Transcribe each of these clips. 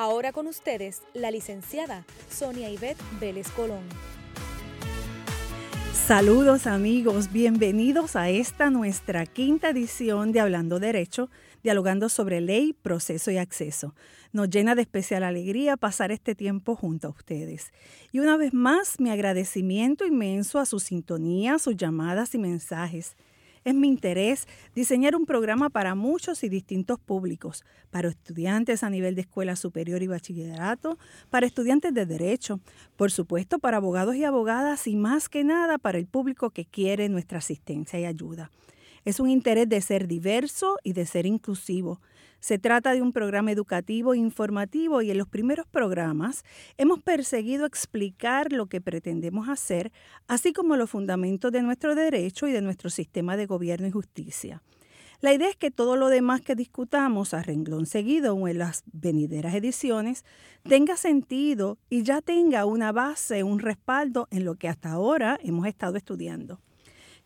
Ahora con ustedes, la licenciada Sonia Ivette Vélez Colón. Saludos amigos, bienvenidos a esta nuestra quinta edición de Hablando Derecho, dialogando sobre ley, proceso y acceso. Nos llena de especial alegría pasar este tiempo junto a ustedes. Y una vez más, mi agradecimiento inmenso a su sintonía, sus llamadas y mensajes. Es mi interés diseñar un programa para muchos y distintos públicos, para estudiantes a nivel de escuela superior y bachillerato, para estudiantes de derecho, por supuesto para abogados y abogadas y más que nada para el público que quiere nuestra asistencia y ayuda. Es un interés de ser diverso y de ser inclusivo. Se trata de un programa educativo e informativo y en los primeros programas hemos perseguido explicar lo que pretendemos hacer, así como los fundamentos de nuestro derecho y de nuestro sistema de gobierno y justicia. La idea es que todo lo demás que discutamos a renglón seguido o en las venideras ediciones tenga sentido y ya tenga una base, un respaldo en lo que hasta ahora hemos estado estudiando.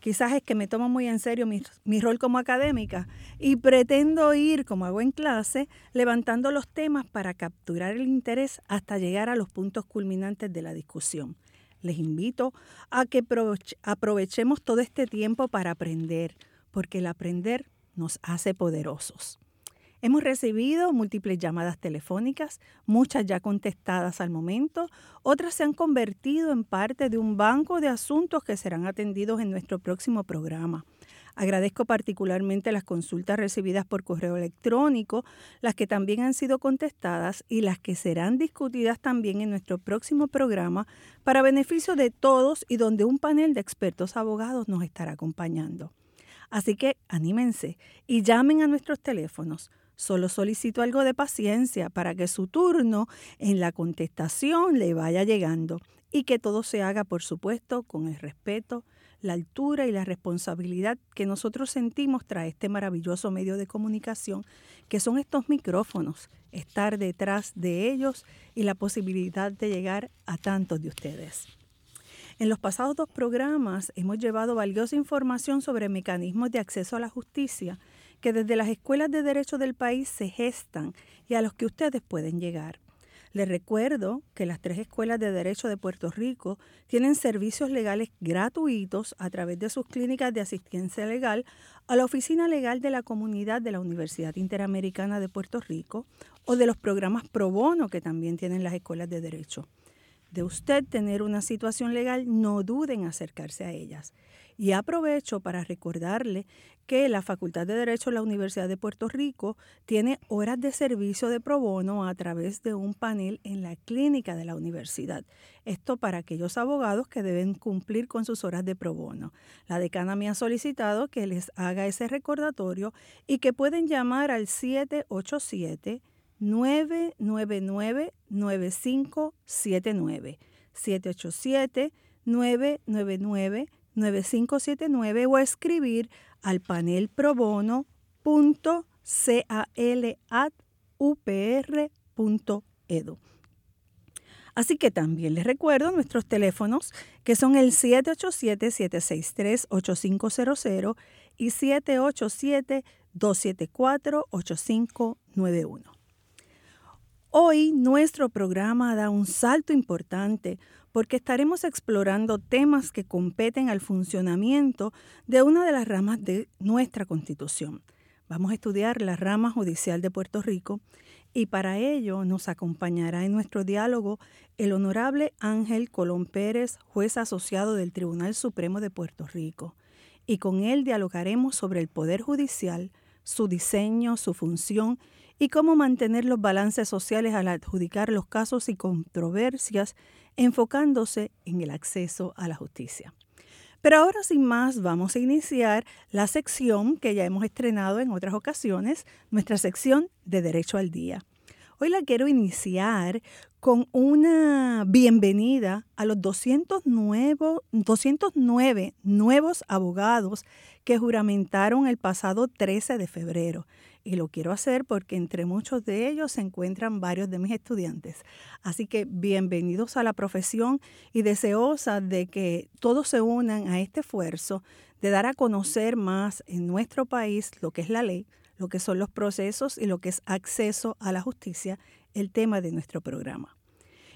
Quizás es que me tomo muy en serio mi, rol como académica y pretendo ir, como hago en clase, levantando los temas para capturar el interés hasta llegar a los puntos culminantes de la discusión. Les invito a que aprovechemos todo este tiempo para aprender, porque el aprender nos hace poderosos. Hemos recibido múltiples llamadas telefónicas, muchas ya contestadas al momento, otras se han convertido en parte de un banco de asuntos que serán atendidos en nuestro próximo programa. Agradezco particularmente las consultas recibidas por correo electrónico, las que también han sido contestadas y las que serán discutidas también en nuestro próximo programa para beneficio de todos y donde un panel de expertos abogados nos estará acompañando. Así que anímense y llamen a nuestros teléfonos Solo solicito algo de paciencia para que su turno en la contestación le vaya llegando y que todo se haga, por supuesto, con el respeto, la altura y la responsabilidad que nosotros sentimos tras este maravilloso medio de comunicación, que son estos micrófonos, estar detrás de ellos y la posibilidad de llegar a tantos de ustedes. En los pasados dos programas hemos llevado valiosa información sobre mecanismos de acceso a la justicia que desde las escuelas de derecho del país se gestan y a los que ustedes pueden llegar. Les recuerdo que las tres escuelas de derecho de Puerto Rico tienen servicios legales gratuitos a través de sus clínicas de asistencia legal a la Oficina Legal de la Comunidad de la Universidad Interamericana de Puerto Rico o de los programas pro bono que también tienen las escuelas de derecho. De usted tener una situación legal, no duden en acercarse a ellas. Y aprovecho para recordarle que la Facultad de Derecho de la Universidad de Puerto Rico tiene horas de servicio de pro bono a través de un panel en la clínica de la universidad. Esto para aquellos abogados que deben cumplir con sus horas de pro bono. La decana me ha solicitado que les haga ese recordatorio y que pueden llamar al 787 999 9579 787 999 9579 o escribir al panel pro Así que también les recuerdo nuestros teléfonos que son el 787-763-8500 y 787-274-8591. Hoy nuestro programa da un salto importante porque estaremos explorando temas que competen al funcionamiento de una de las ramas de nuestra Constitución. Vamos a estudiar la rama judicial de Puerto Rico y para ello nos acompañará en nuestro diálogo el honorable Ángel Colón Pérez, juez asociado del Tribunal Supremo de Puerto Rico. Y con él dialogaremos sobre el Poder Judicial, su diseño, su función y cómo mantener los balances sociales al adjudicar los casos y controversias enfocándose en el acceso a la justicia. Pero ahora sin más vamos a iniciar la sección que ya hemos estrenado en otras ocasiones, nuestra sección de Derecho al Día. Hoy la quiero iniciar con una bienvenida a los 209, 209 nuevos abogados que juramentaron el pasado 13 de febrero. Y lo quiero hacer porque entre muchos de ellos se encuentran varios de mis estudiantes. Así que bienvenidos a la profesión y deseosa de que todos se unan a este esfuerzo de dar a conocer más en nuestro país lo que es la ley, lo que son los procesos y lo que es acceso a la justicia, el tema de nuestro programa.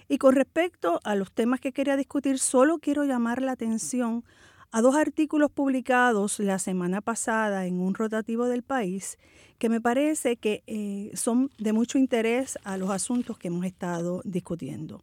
Y con respecto a los temas que quería discutir, solo quiero llamar la atención a dos artículos publicados la semana pasada en un rotativo del país que me parece que eh, son de mucho interés a los asuntos que hemos estado discutiendo.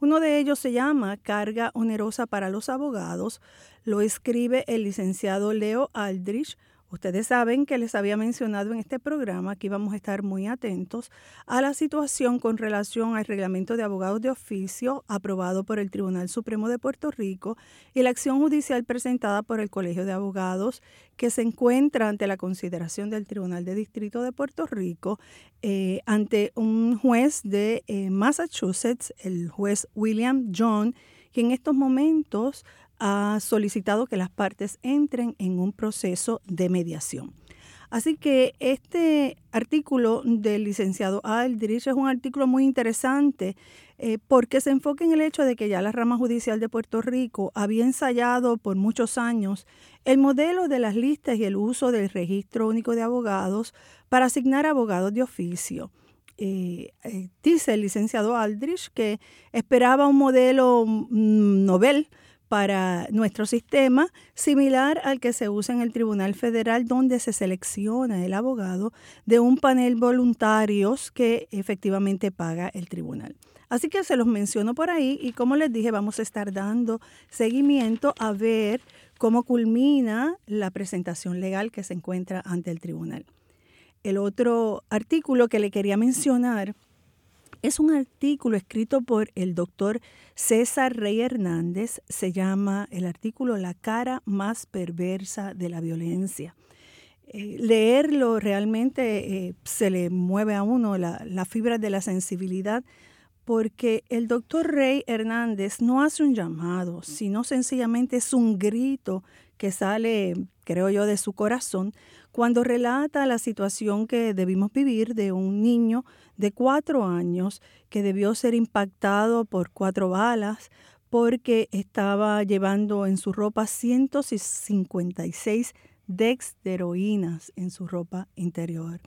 Uno de ellos se llama Carga onerosa para los abogados. Lo escribe el licenciado Leo Aldrich, Ustedes saben que les había mencionado en este programa que íbamos a estar muy atentos a la situación con relación al reglamento de abogados de oficio aprobado por el Tribunal Supremo de Puerto Rico y la acción judicial presentada por el Colegio de Abogados que se encuentra ante la consideración del Tribunal de Distrito de Puerto Rico eh, ante un juez de eh, Massachusetts, el juez William John, que en estos momentos ha solicitado que las partes entren en un proceso de mediación. Así que este artículo del licenciado Aldrich es un artículo muy interesante eh, porque se enfoca en el hecho de que ya la rama judicial de Puerto Rico había ensayado por muchos años el modelo de las listas y el uso del registro único de abogados para asignar abogados de oficio. Eh, eh, dice el licenciado Aldrich que esperaba un modelo mm, novel para nuestro sistema, similar al que se usa en el Tribunal Federal, donde se selecciona el abogado de un panel voluntarios que efectivamente paga el tribunal. Así que se los menciono por ahí y como les dije, vamos a estar dando seguimiento a ver cómo culmina la presentación legal que se encuentra ante el tribunal. El otro artículo que le quería mencionar es un artículo escrito por el doctor César Rey Hernández. Se llama el artículo La cara más perversa de la violencia. Eh, leerlo realmente eh, se le mueve a uno la, la fibra de la sensibilidad porque el doctor Rey Hernández no hace un llamado, sino sencillamente es un grito que sale, creo yo, de su corazón cuando relata la situación que debimos vivir de un niño de cuatro años que debió ser impactado por cuatro balas porque estaba llevando en su ropa 156 dex de heroínas en su ropa interior.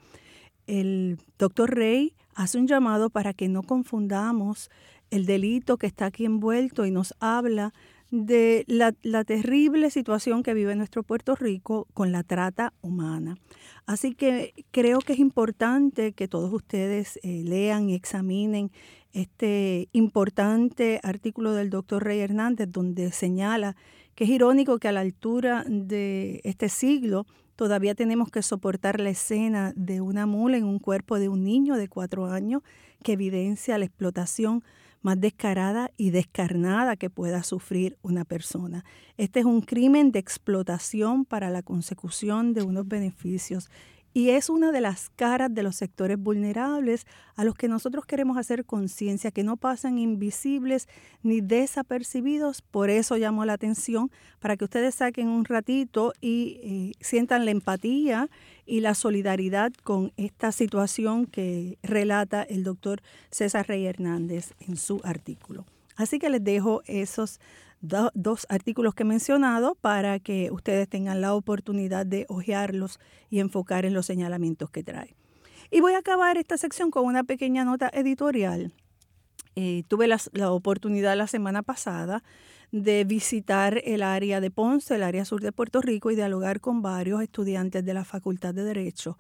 El doctor Rey hace un llamado para que no confundamos el delito que está aquí envuelto y nos habla de la, terrible situación que vive nuestro Puerto Rico con la trata humana. Así que creo que es importante que todos ustedes eh, lean y examinen este importante artículo del doctor Rey Hernández donde señala que es irónico que a la altura de este siglo todavía tenemos que soportar la escena de una mula en un cuerpo de un niño de cuatro años que evidencia la explotación más descarada y descarnada que pueda sufrir una persona. Este es un crimen de explotación para la consecución de unos beneficios y es una de las caras de los sectores vulnerables a los que nosotros queremos hacer conciencia, que no pasan invisibles ni desapercibidos. Por eso llamo la atención, para que ustedes saquen un ratito y eh, sientan la empatía y la solidaridad con esta situación que relata el doctor César Rey Hernández en su artículo. Así que les dejo esos dos artículos que he mencionado para que ustedes tengan la oportunidad de hojearlos y enfocar en los señalamientos que trae. Y voy a acabar esta sección con una pequeña nota editorial. Eh, tuve la, la, oportunidad la semana pasada de visitar el área de Ponce, el área sur de Puerto Rico, y dialogar con varios estudiantes de la Facultad de Derecho.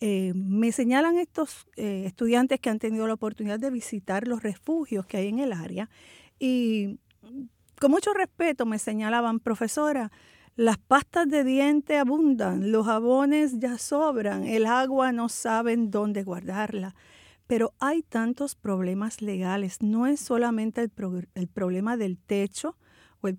Eh, me señalan estos eh, estudiantes que han tenido la oportunidad de visitar los refugios que hay en el área y con mucho respeto me señalaban, profesora, las pastas de diente abundan, los jabones ya sobran, el agua no saben dónde guardarla. Pero hay tantos problemas legales, no es solamente el, problema del techo o el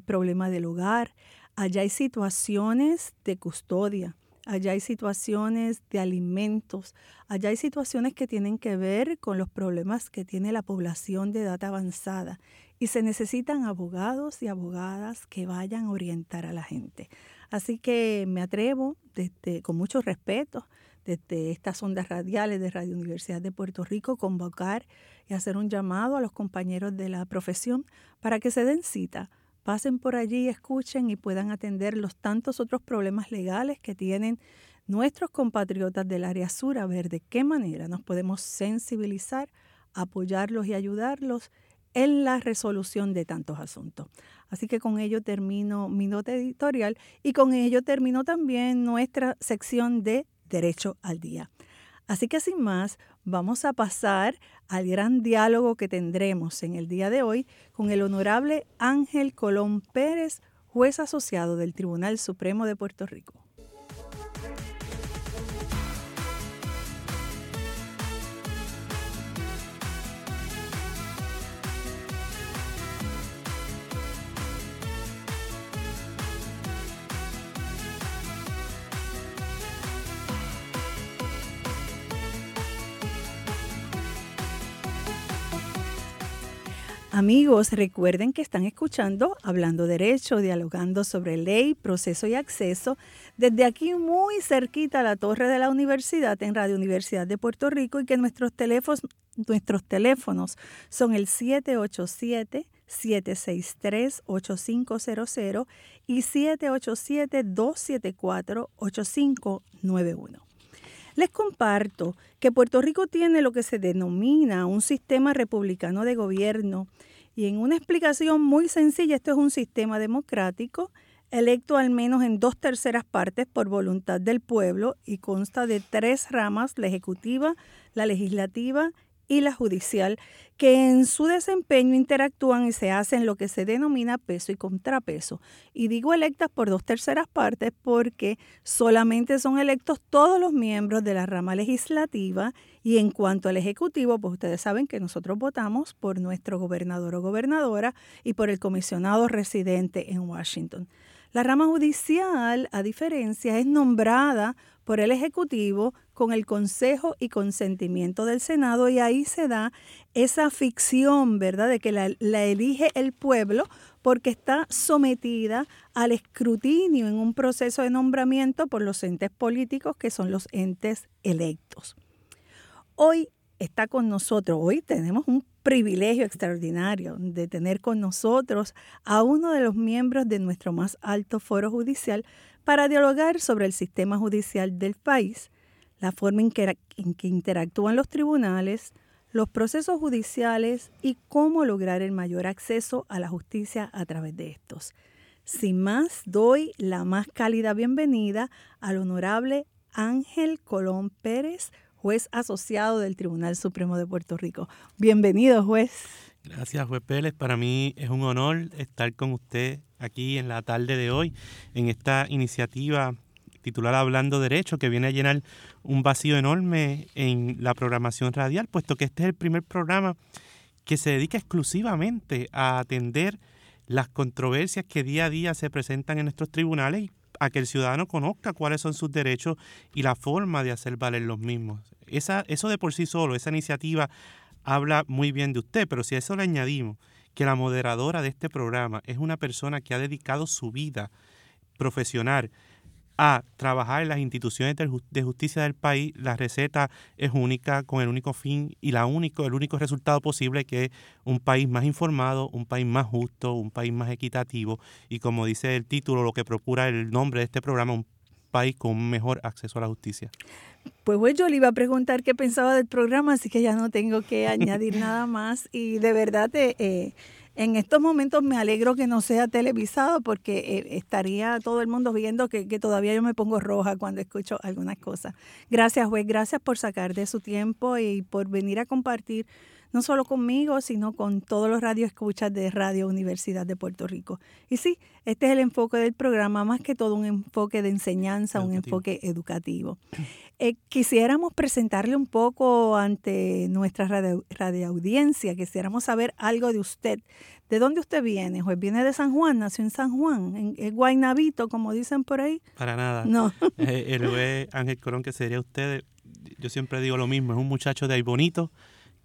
problema del hogar, allá hay situaciones de custodia, allá hay situaciones de alimentos, allá hay situaciones que tienen que ver con los problemas que tiene la población de edad avanzada y se necesitan abogados y abogadas que vayan a orientar a la gente. Así que me atrevo, desde, con mucho respeto, desde estas ondas radiales de Radio Universidad de Puerto Rico, convocar y hacer un llamado a los compañeros de la profesión para que se den cita, pasen por allí, escuchen y puedan atender los tantos otros problemas legales que tienen nuestros compatriotas del área sur, a ver de qué manera nos podemos sensibilizar, apoyarlos y ayudarlos en la resolución de tantos asuntos. Así que con ello termino mi nota editorial y con ello termino también nuestra sección de Derecho al Día. Así que sin más, vamos a pasar al gran diálogo que tendremos en el día de hoy con el honorable Ángel Colón Pérez, juez asociado del Tribunal Supremo de Puerto Rico. Amigos, recuerden que están escuchando Hablando Derecho, dialogando sobre ley, proceso y acceso, desde aquí muy cerquita a la torre de la universidad en Radio Universidad de Puerto Rico y que nuestros teléfonos, nuestros teléfonos son el 787 763-8500 y 787-274-8591. Les comparto que Puerto Rico tiene lo que se denomina un sistema republicano de gobierno. Y en una explicación muy sencilla, esto es un sistema democrático electo al menos en dos terceras partes por voluntad del pueblo y consta de tres ramas, la ejecutiva, la legislativa y la judicial, que en su desempeño interactúan y se hacen lo que se denomina peso y contrapeso. Y digo electas por dos terceras partes porque solamente son electos todos los miembros de la rama legislativa y en cuanto al Ejecutivo, pues ustedes saben que nosotros votamos por nuestro gobernador o gobernadora y por el comisionado residente en Washington. La rama judicial, a diferencia, es nombrada por el Ejecutivo con el consejo y consentimiento del Senado y ahí se da esa ficción, ¿verdad?, de que la, la, elige el pueblo porque está sometida al escrutinio en un proceso de nombramiento por los entes políticos que son los entes electos. Hoy está con nosotros, hoy tenemos un privilegio extraordinario de tener con nosotros a uno de los miembros de nuestro más alto foro judicial para dialogar sobre el sistema judicial del país, la forma en que, interactúan los tribunales, los procesos judiciales y cómo lograr el mayor acceso a la justicia a través de estos. Sin más, doy la más cálida bienvenida al honorable Ángel Colón Pérez, juez asociado del Tribunal Supremo de Puerto Rico. Bienvenido, juez. Gracias, juez Pérez. Para mí es un honor estar con usted aquí en la tarde de hoy, en esta iniciativa titulada Hablando Derecho, que viene a llenar un vacío enorme en la programación radial, puesto que este es el primer programa que se dedica exclusivamente a atender las controversias que día a día se presentan en nuestros tribunales a que el ciudadano conozca cuáles son sus derechos y la forma de hacer valer los mismos. Esa, eso de por sí solo, esa iniciativa habla muy bien de usted, pero si a eso le añadimos que la moderadora de este programa es una persona que ha dedicado su vida profesional a trabajar en las instituciones de justicia del país, la receta es única, con el único fin y la único, el único resultado posible que es un país más informado, un país más justo, un país más equitativo y como dice el título, lo que procura el nombre de este programa, un país con mejor acceso a la justicia. Pues bueno, yo le iba a preguntar qué pensaba del programa, así que ya no tengo que añadir nada más y de verdad... Eh, en estos momentos me alegro que no sea televisado porque eh, estaría todo el mundo viendo que, todavía yo me pongo roja cuando escucho algunas cosas. Gracias, juez. Gracias por sacar de su tiempo y por venir a compartir no solo conmigo, sino con todos los radioescuchas de Radio Universidad de Puerto Rico. Y sí, este es el enfoque del programa, más que todo un enfoque de enseñanza, un enfoque educativo. Eh, quisiéramos presentarle un poco ante nuestra radio, audiencia, quisiéramos saber algo de usted. ¿De dónde usted viene? Pues viene de San Juan, nació en San Juan, en, en Guaynabito, como dicen por ahí. Para nada. No. Eh, el Ángel Corón, que sería usted, yo siempre digo lo mismo, es un muchacho de ahí bonito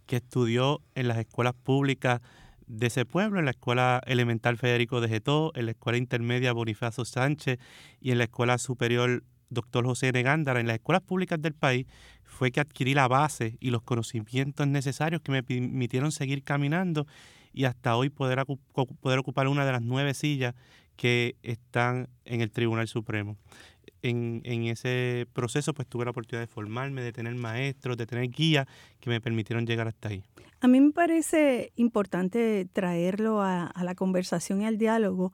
que estudió en las escuelas públicas de ese pueblo, en la Escuela Elemental Federico de Getó, en la Escuela Intermedia Bonifacio Sánchez y en la Escuela Superior doctor José de Gándara en las escuelas públicas del país fue que adquirí la base y los conocimientos necesarios que me permitieron seguir caminando y hasta hoy poder ocupar una de las nueve sillas que están en el Tribunal Supremo. En, en, ese proceso pues tuve la oportunidad de formarme, de tener maestros, de tener guías que me permitieron llegar hasta ahí. A mí me parece importante traerlo a, a la conversación y al diálogo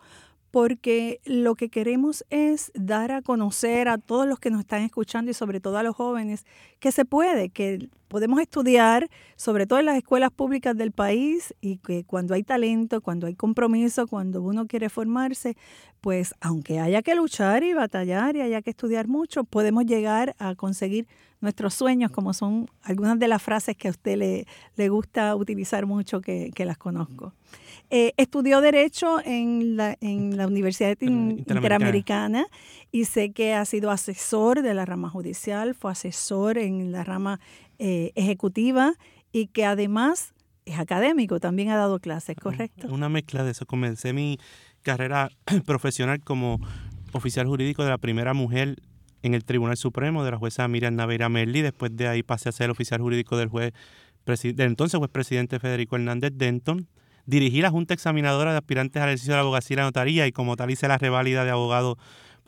porque lo que queremos es dar a conocer a todos los que nos están escuchando y sobre todo a los jóvenes que se puede, que podemos estudiar, sobre todo en las escuelas públicas del país, y que cuando hay talento, cuando hay compromiso, cuando uno quiere formarse, pues aunque haya que luchar y batallar y haya que estudiar mucho, podemos llegar a conseguir nuestros sueños, como son algunas de las frases que a usted le, le gusta utilizar mucho, que, que las conozco. Eh, estudió Derecho en la, en la Universidad Interamericana. y sé que ha sido asesor de la rama judicial, fue asesor en la rama eh, ejecutiva y que además es académico, también ha dado clases, ¿correcto? Una mezcla de eso. Comencé mi carrera profesional como oficial jurídico de la primera mujer en el Tribunal Supremo de la jueza Miriam Naveira Merli. Después de ahí pasé a ser oficial jurídico del juez, del entonces juez presidente Federico Hernández Denton. Dirigí la Junta Examinadora de Aspirantes al ejercicio de la abogacía y la notaría y como tal hice la reválida de abogado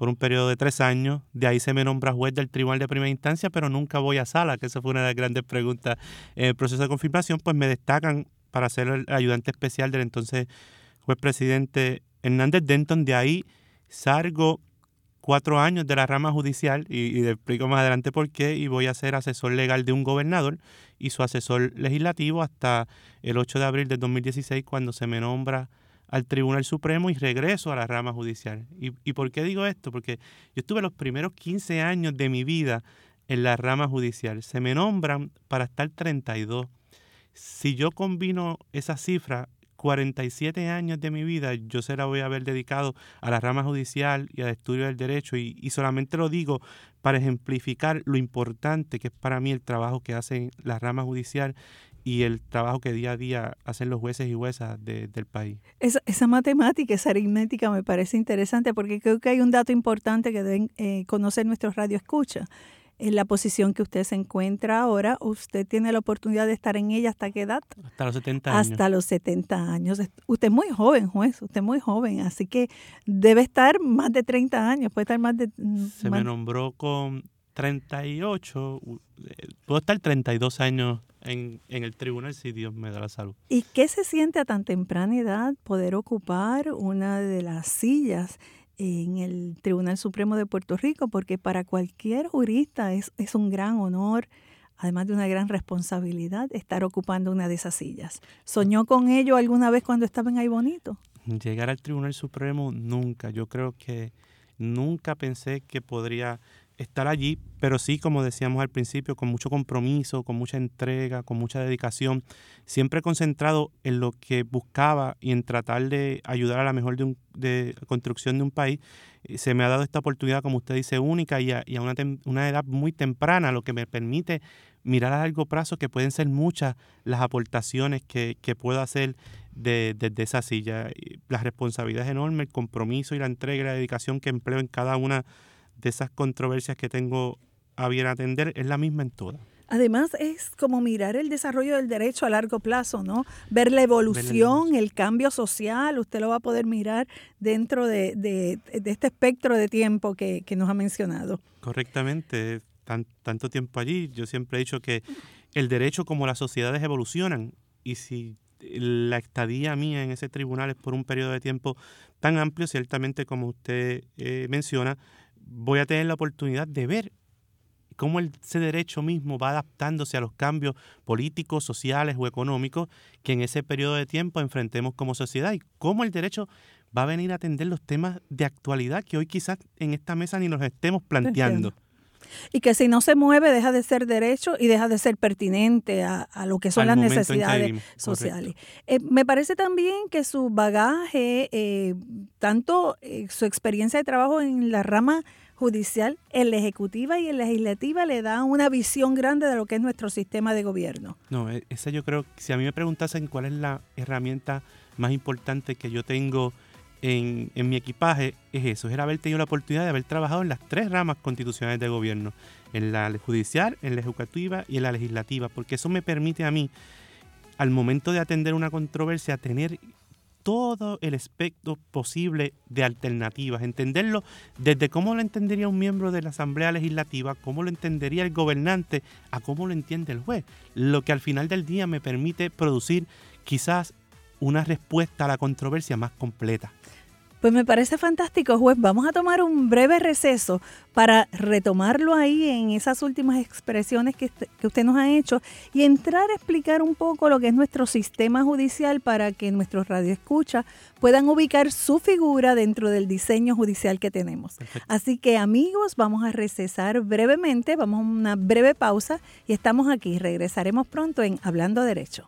por un periodo de tres años. De ahí se me nombra juez del Tribunal de Primera Instancia, pero nunca voy a sala, que esa fue una de las grandes preguntas en el proceso de confirmación, pues me destacan para ser el ayudante especial del entonces juez presidente Hernández Denton. De ahí salgo cuatro años de la rama judicial y, y, explico más adelante por qué y voy a ser asesor legal de un gobernador y su asesor legislativo hasta el 8 de abril del 2016 cuando se me nombra al Tribunal Supremo y regreso a la rama judicial. ¿Y, ¿Y, por qué digo esto? Porque yo estuve los primeros 15 años de mi vida en la rama judicial. Se me nombran para estar 32. Si yo combino esa cifra, 47 años de mi vida yo se la voy a haber dedicado a la rama judicial y al estudio del derecho y, y, solamente lo digo para ejemplificar lo importante que es para mí el trabajo que hace la rama judicial y el trabajo que día a día hacen los jueces y juezas del país. Esa, esa, matemática, esa aritmética me parece interesante porque creo que hay un dato importante que deben eh, conocer nuestros radioescuchas. En la posición que usted se encuentra ahora, usted tiene la oportunidad de estar en ella hasta qué edad? Hasta los 70 años. Hasta los 70 años. Usted es muy joven, juez, usted es muy joven, así que debe estar más de 30 años, puede estar más de... Mm, se me nombró con 38, eh, puedo estar 32 años en, en, el tribunal si Dios me da la salud. ¿Y qué se siente a tan temprana edad poder ocupar una de las sillas en el Tribunal Supremo de Puerto Rico? Porque para cualquier jurista es, es un gran honor, además de una gran responsabilidad, estar ocupando una de esas sillas. ¿Soñó con ello alguna vez cuando estaba en Ahí Bonito? Llegar al Tribunal Supremo nunca. Yo creo que nunca pensé que podría estar allí, pero sí, como decíamos al principio, con mucho compromiso, con mucha entrega, con mucha dedicación, siempre concentrado en lo que buscaba y en tratar de ayudar a la mejor de, un, de construcción de un país. Eh, se me ha dado esta oportunidad, como usted dice, única y a, a una, una edad muy temprana, lo que me permite mirar a largo plazo que pueden ser muchas las aportaciones que, que puedo hacer desde de, esa silla. La responsabilidad es enorme, el compromiso y la entrega y la dedicación que empleo en cada una de esas controversias que tengo a bien atender es la misma en todas. Además es como mirar el desarrollo del derecho a largo plazo, ¿no? Ver la evolución, el cambio social, usted lo va a poder mirar dentro de, de, de este espectro de tiempo que, que, nos ha mencionado. Correctamente, Tan, tanto tiempo allí, yo siempre he dicho que el derecho como las sociedades evolucionan y si la estadía mía en ese tribunal es por un periodo de tiempo tan amplio, ciertamente como usted eh, menciona, voy a tener la oportunidad de ver cómo ese derecho mismo va adaptándose a los cambios políticos, sociales o económicos que en ese periodo de tiempo enfrentemos como sociedad y cómo el derecho va a venir a atender los temas de actualidad que hoy quizás en esta mesa ni nos estemos planteando. Y que si no se mueve deja de ser derecho y deja de ser pertinente a, lo que son las necesidades sociales. Eh, me parece también que su bagaje, eh, tanto eh, su experiencia de trabajo en la rama judicial, en la ejecutiva y en la legislativa le da una visión grande de lo que es nuestro sistema de gobierno. No, esa yo creo, si a mí me preguntasen cuál es la herramienta más importante que yo tengo en, mi equipaje es eso, es haber tenido la oportunidad de haber trabajado en las tres ramas constitucionales de gobierno, en la judicial, en la ejecutiva y en la legislativa, porque eso me permite a mí, al momento de atender una controversia, tener todo el espectro posible de alternativas, entenderlo desde cómo lo entendería un miembro de la Asamblea Legislativa, cómo lo entendería el gobernante, a cómo lo entiende el juez, lo que al final del día me permite producir quizás una respuesta a la controversia más completa. Pues me parece fantástico, juez. Vamos a tomar un breve receso para retomarlo ahí en esas últimas expresiones que, usted nos ha hecho y entrar a explicar un poco lo que es nuestro sistema judicial para que nuestros radioescuchas puedan ubicar su figura dentro del diseño judicial que tenemos. Así que amigos, vamos a recesar brevemente, vamos a una breve pausa y estamos aquí. Regresaremos pronto en Hablando Derecho.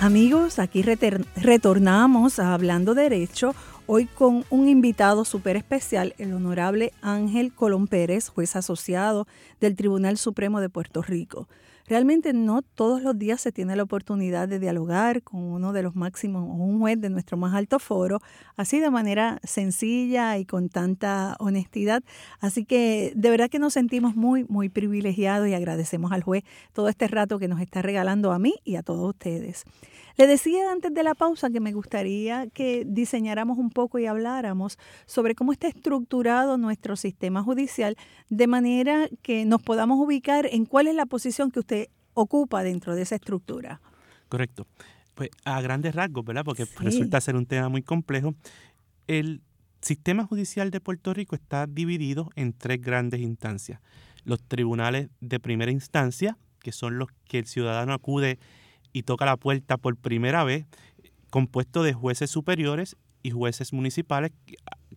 Amigos, aquí retornamos a Hablando Derecho Hoy con un invitado súper especial, el honorable Ángel Colón Pérez, juez asociado del Tribunal Supremo de Puerto Rico. Realmente no todos los días se tiene la oportunidad de dialogar con uno de los máximos o un juez de nuestro más alto foro, así de manera sencilla y con tanta honestidad. Así que de verdad que nos sentimos muy, muy privilegiados y agradecemos al juez todo este rato que nos está regalando a mí y a todos ustedes. Le decía antes de la pausa que me gustaría que diseñáramos un poco y habláramos sobre cómo está estructurado nuestro sistema judicial de manera que nos podamos ubicar en cuál es la posición que usted ocupa dentro de esa estructura. Correcto. Pues a grandes rasgos, ¿verdad? Porque resulta ser un tema muy complejo. El sistema judicial de Puerto Rico está dividido en tres grandes instancias. Los tribunales de primera instancia, que son los que el ciudadano acude y toca la puerta por primera vez, compuesto de jueces superiores y jueces municipales.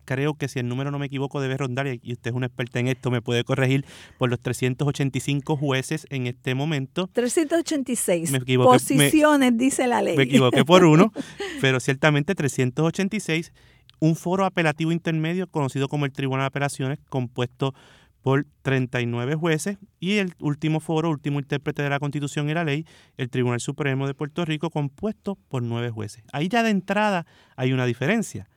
Creo que si el número no me equivoco debe rondar, y usted es un experta en esto, me puede corregir, por los 385 jueces en este momento. 386 me posiciones, dice la ley. Me equivoqué por uno, pero ciertamente 386. Un foro apelativo intermedio conocido como el Tribunal de Apelaciones, compuesto por 39 jueces y el último foro, último intérprete de la Constitución y la ley, el Tribunal Supremo de Puerto Rico, compuesto por nueve jueces. Ahí ya de entrada hay una diferencia.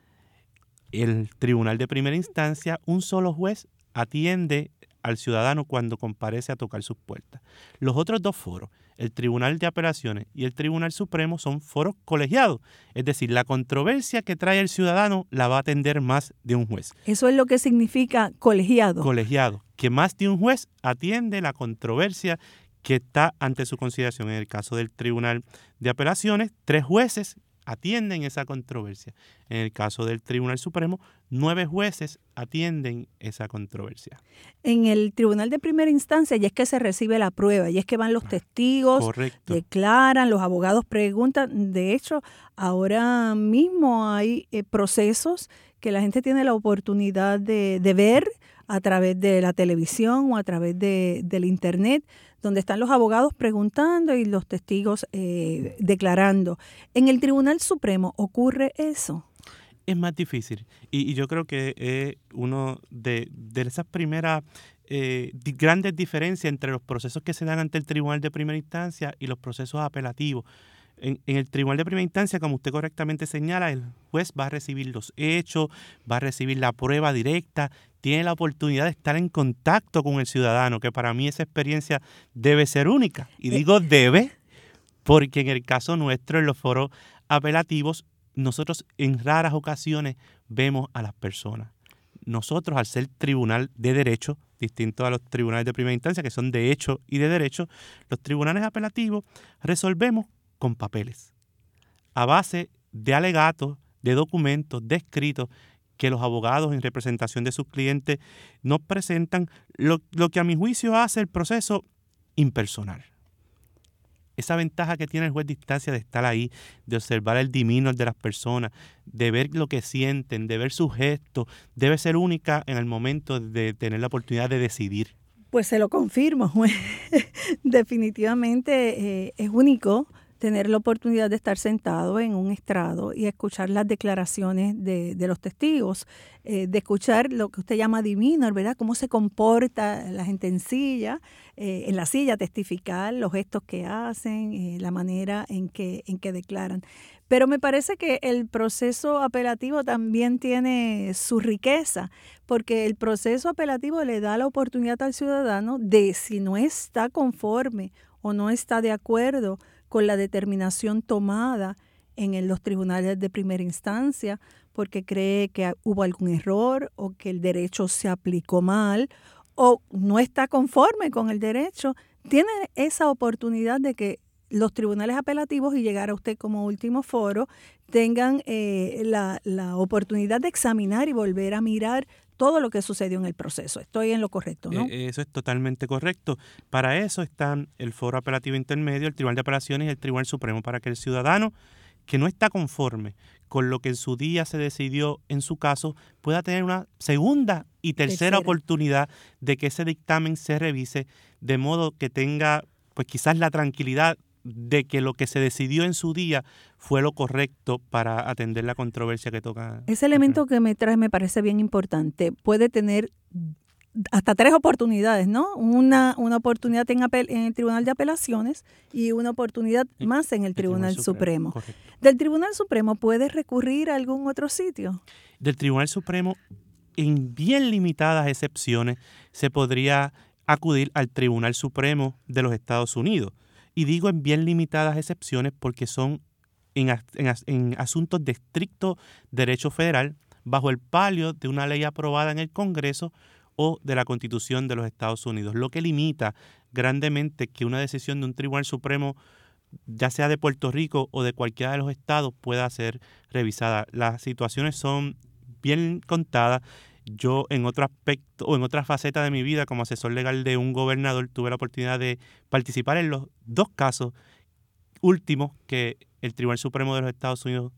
El Tribunal de Primera Instancia, un solo juez atiende al ciudadano cuando comparece a tocar sus puertas. Los otros dos foros, el Tribunal de Apelaciones y el Tribunal Supremo son foros colegiados, es decir, la controversia que trae el ciudadano la va a atender más de un juez. Eso es lo que significa colegiado. Colegiado, que más de un juez atiende la controversia que está ante su consideración. En el caso del Tribunal de Apelaciones, tres jueces atienden esa controversia. En el caso del Tribunal Supremo, nueve jueces atienden esa controversia. En el Tribunal de Primera Instancia ya es que se recibe la prueba, y es que van los testigos, declaran, los abogados preguntan. De hecho, ahora mismo hay eh, procesos que la gente tiene la oportunidad de, de ver a través de la televisión o a través de, del Internet, donde están los abogados preguntando y los testigos eh, declarando. En el Tribunal Supremo ocurre eso. Es más difícil y, yo creo que es uno de, de esas primeras eh, grandes diferencias entre los procesos que se dan ante el Tribunal de Primera Instancia y los procesos apelativos. En, el tribunal de primera instancia, como usted correctamente señala, el juez va a recibir los hechos, va a recibir la prueba directa, tiene la oportunidad de estar en contacto con el ciudadano, que para mí esa experiencia debe ser única. Y digo debe porque en el caso nuestro, en los foros apelativos, nosotros en raras ocasiones vemos a las personas. Nosotros, al ser tribunal de derecho, distinto a los tribunales de primera instancia, que son de hecho y de derecho, los tribunales apelativos resolvemos con papeles, a base de alegatos, de documentos, de escritos que los abogados en representación de sus clientes nos presentan, lo, lo que a mi juicio hace el proceso impersonal esa ventaja que tiene el juez de instancia de estar ahí, de observar el dimino de las personas, de ver lo que sienten, de ver sus gestos, debe ser única en el momento de tener la oportunidad de decidir. Pues se lo confirmo, juez. Definitivamente eh, es único tener la oportunidad de estar sentado en un estrado y escuchar las declaraciones de, los testigos, eh, de escuchar lo que usted llama divino, ¿verdad? Cómo se comporta la gente en silla, eh, en la silla, testificar los gestos que hacen, eh, la manera en que, en que declaran. Pero me parece que el proceso apelativo también tiene su riqueza, porque el proceso apelativo le da la oportunidad al ciudadano de, si no está conforme o no está de acuerdo con la determinación tomada en los tribunales de primera instancia porque cree que hubo algún error o que el derecho se aplicó mal o no está conforme con el derecho, tiene esa oportunidad de que los tribunales apelativos y llegar a usted como último foro tengan eh, la, la, oportunidad de examinar y volver a mirar todo lo que sucedió en el proceso. Estoy en lo correcto, ¿no? Eh, eso es totalmente correcto. Para eso están el Foro Apelativo Intermedio, el Tribunal de Apelaciones y el Tribunal Supremo, para que el ciudadano que no está conforme con lo que en su día se decidió en su caso pueda tener una segunda y tercera, oportunidad de que ese dictamen se revise de modo que tenga pues quizás la tranquilidad de que lo que se decidió en su día fue lo correcto para atender la controversia que toca. Ese elemento que me trae me parece bien importante. Puede tener hasta tres oportunidades, ¿no? Una, una oportunidad en, en el Tribunal de Apelaciones y una oportunidad más en el, Tribunal, Supremo. ¿Del Tribunal Supremo puede recurrir a algún otro sitio? Del Tribunal Supremo, en bien limitadas excepciones, se podría acudir al Tribunal Supremo de los Estados Unidos. Y digo en bien limitadas excepciones porque son en, asuntos de estricto derecho federal bajo el palio de una ley aprobada en el Congreso o de la Constitución de los Estados Unidos, lo que limita grandemente que una decisión de un Tribunal Supremo, ya sea de Puerto Rico o de cualquiera de los estados, pueda ser revisada. Las situaciones son bien contadas yo en otro aspecto o en otra faceta de mi vida como asesor legal de un gobernador tuve la oportunidad de participar en los dos casos últimos que el Tribunal Supremo de los Estados Unidos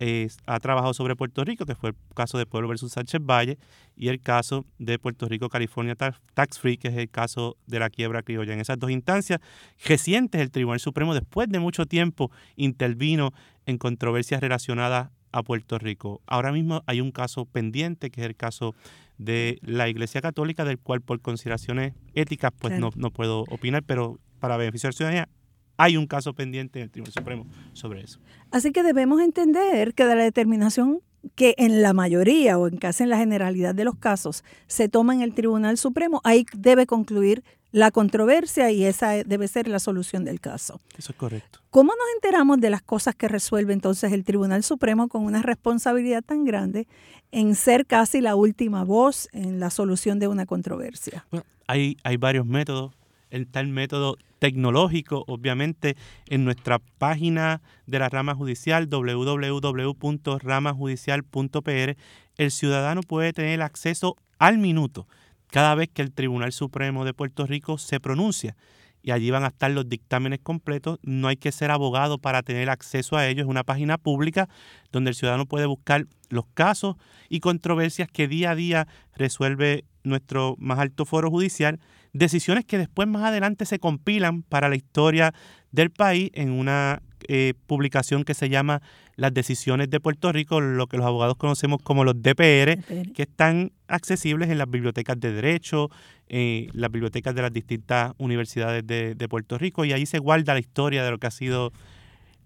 eh, ha trabajado sobre Puerto Rico, que fue el caso de Pueblo versus Sánchez Valle, y el caso de Puerto Rico, California Tax Free, que es el caso de la quiebra criolla. En esas dos instancias recientes, el Tribunal Supremo, después de mucho tiempo, intervino en controversias relacionadas a Puerto Rico. Ahora mismo hay un caso pendiente, que es el caso de la Iglesia Católica, del cual por consideraciones éticas pues no, no puedo opinar, pero para beneficiar a la ciudadanía hay un caso pendiente en el Tribunal Supremo sobre eso. Así que debemos entender que de la determinación que en la mayoría o en casi en la generalidad de los casos se toma en el Tribunal Supremo, ahí debe concluir la controversia y esa debe ser la solución del caso. Eso es correcto. ¿Cómo nos enteramos de las cosas que resuelve entonces el Tribunal Supremo con una responsabilidad tan grande en ser casi la última voz en la solución de una controversia? Bueno, hay, hay varios métodos. El método tecnológico, obviamente, en nuestra página de la rama judicial, www.ramajudicial.pr, el ciudadano puede tener acceso al minuto cada vez que el Tribunal Supremo de Puerto Rico se pronuncia. Y allí van a estar los dictámenes completos. No hay que ser abogado para tener acceso a ellos. Es una página pública donde el ciudadano puede buscar los casos y controversias que día a día resuelve nuestro más alto foro judicial. Decisiones que después más adelante se compilan para la historia del país en una eh, publicación que se llama Las Decisiones de Puerto Rico, lo que los abogados conocemos como los DPR, que están accesibles en las bibliotecas de Derecho, en las bibliotecas de las distintas universidades de, Puerto Rico, y ahí se guarda la historia de lo que ha sido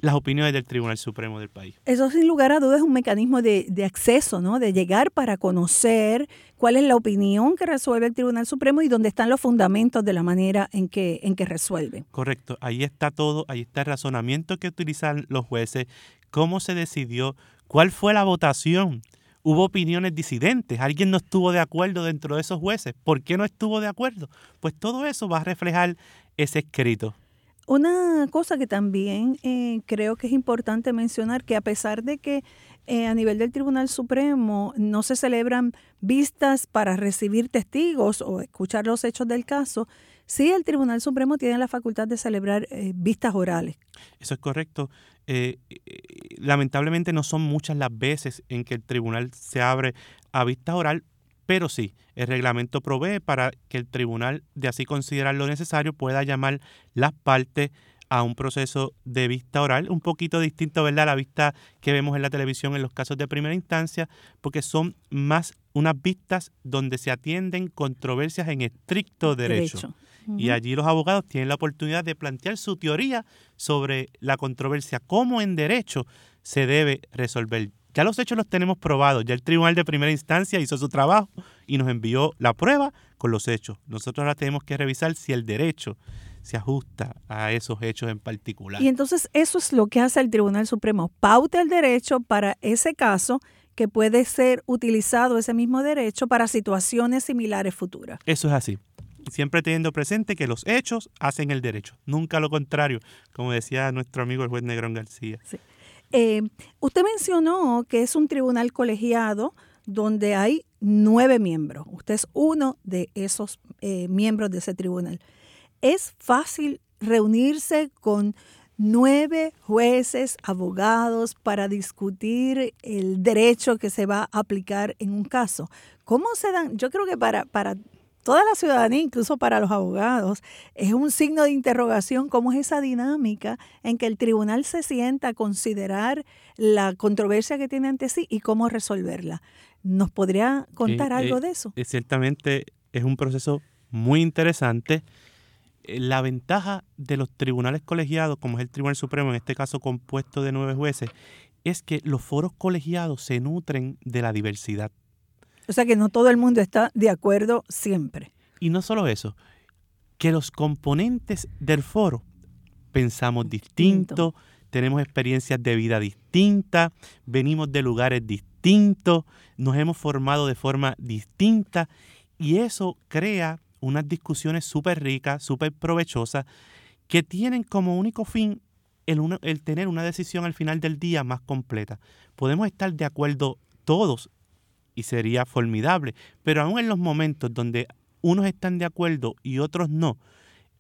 las opiniones del Tribunal Supremo del país. Eso sin lugar a dudas es un mecanismo de, de, acceso, ¿no? De llegar para conocer cuál es la opinión que resuelve el Tribunal Supremo y dónde están los fundamentos de la manera en que, en que resuelven. Correcto, ahí está todo, ahí está el razonamiento que utilizan los jueces, cómo se decidió, cuál fue la votación. Hubo opiniones disidentes, alguien no estuvo de acuerdo dentro de esos jueces. ¿Por qué no estuvo de acuerdo? Pues todo eso va a reflejar ese escrito. Una cosa que también eh, creo que es importante mencionar, que a pesar de que eh, a nivel del Tribunal Supremo no se celebran vistas para recibir testigos o escuchar los hechos del caso, sí el Tribunal Supremo tiene la facultad de celebrar eh, vistas orales. Eso es correcto. lamentablemente no son muchas las veces en que el tribunal se abre a vista oral, pero sí, el reglamento provee para que el tribunal, de así considerar lo necesario, pueda llamar las partes a un proceso de vista oral, un poquito distinto, ¿verdad?, a la vista que vemos en la televisión en los casos de primera instancia, porque son más unas vistas donde se atienden controversias en estricto derecho. Y allí los abogados tienen la oportunidad de plantear su teoría sobre la controversia, cómo en derecho se debe resolver. Ya los hechos los tenemos probados, ya el tribunal de primera instancia hizo su trabajo y nos envió la prueba con los hechos. Nosotros ahora tenemos que revisar si el derecho se ajusta a esos hechos en particular. Y entonces eso es lo que hace el Tribunal Supremo, pauta el derecho para ese caso que puede ser utilizado ese mismo derecho para situaciones similares futuras. Eso es así. Siempre teniendo presente que los hechos hacen el derecho, nunca lo contrario, como decía nuestro amigo el juez Negrón García. Sí. Eh, usted mencionó que es un tribunal colegiado donde hay nueve miembros. Usted es uno de esos eh, miembros de ese tribunal. ¿Es fácil reunirse con nueve jueces, abogados para discutir el derecho que se va a aplicar en un caso? ¿Cómo se dan? Yo creo que para, para toda la ciudadanía, incluso para los abogados, es un signo de interrogación cómo es esa dinámica en que el tribunal se sienta a considerar la controversia que tiene ante sí y cómo resolverla. ¿Nos podría contar algo eh, de eso? Ciertamente es un proceso muy interesante. Eh, la ventaja de los tribunales colegiados, como es el Tribunal Supremo, en este caso compuesto de nueve jueces, es que los foros colegiados se nutren de la diversidad. O sea que no todo el mundo está de acuerdo siempre. Y no solo eso, que los componentes del foro pensamos distinto, tenemos experiencias de vida distintas, venimos de lugares distintos, nos hemos formado de forma distinta y eso crea unas discusiones súper ricas, súper provechosas, que tienen como único fin el, el, tener una decisión al final del día más completa. Podemos estar de acuerdo todos y sería formidable. Pero aún en los momentos donde unos están de acuerdo y otros no,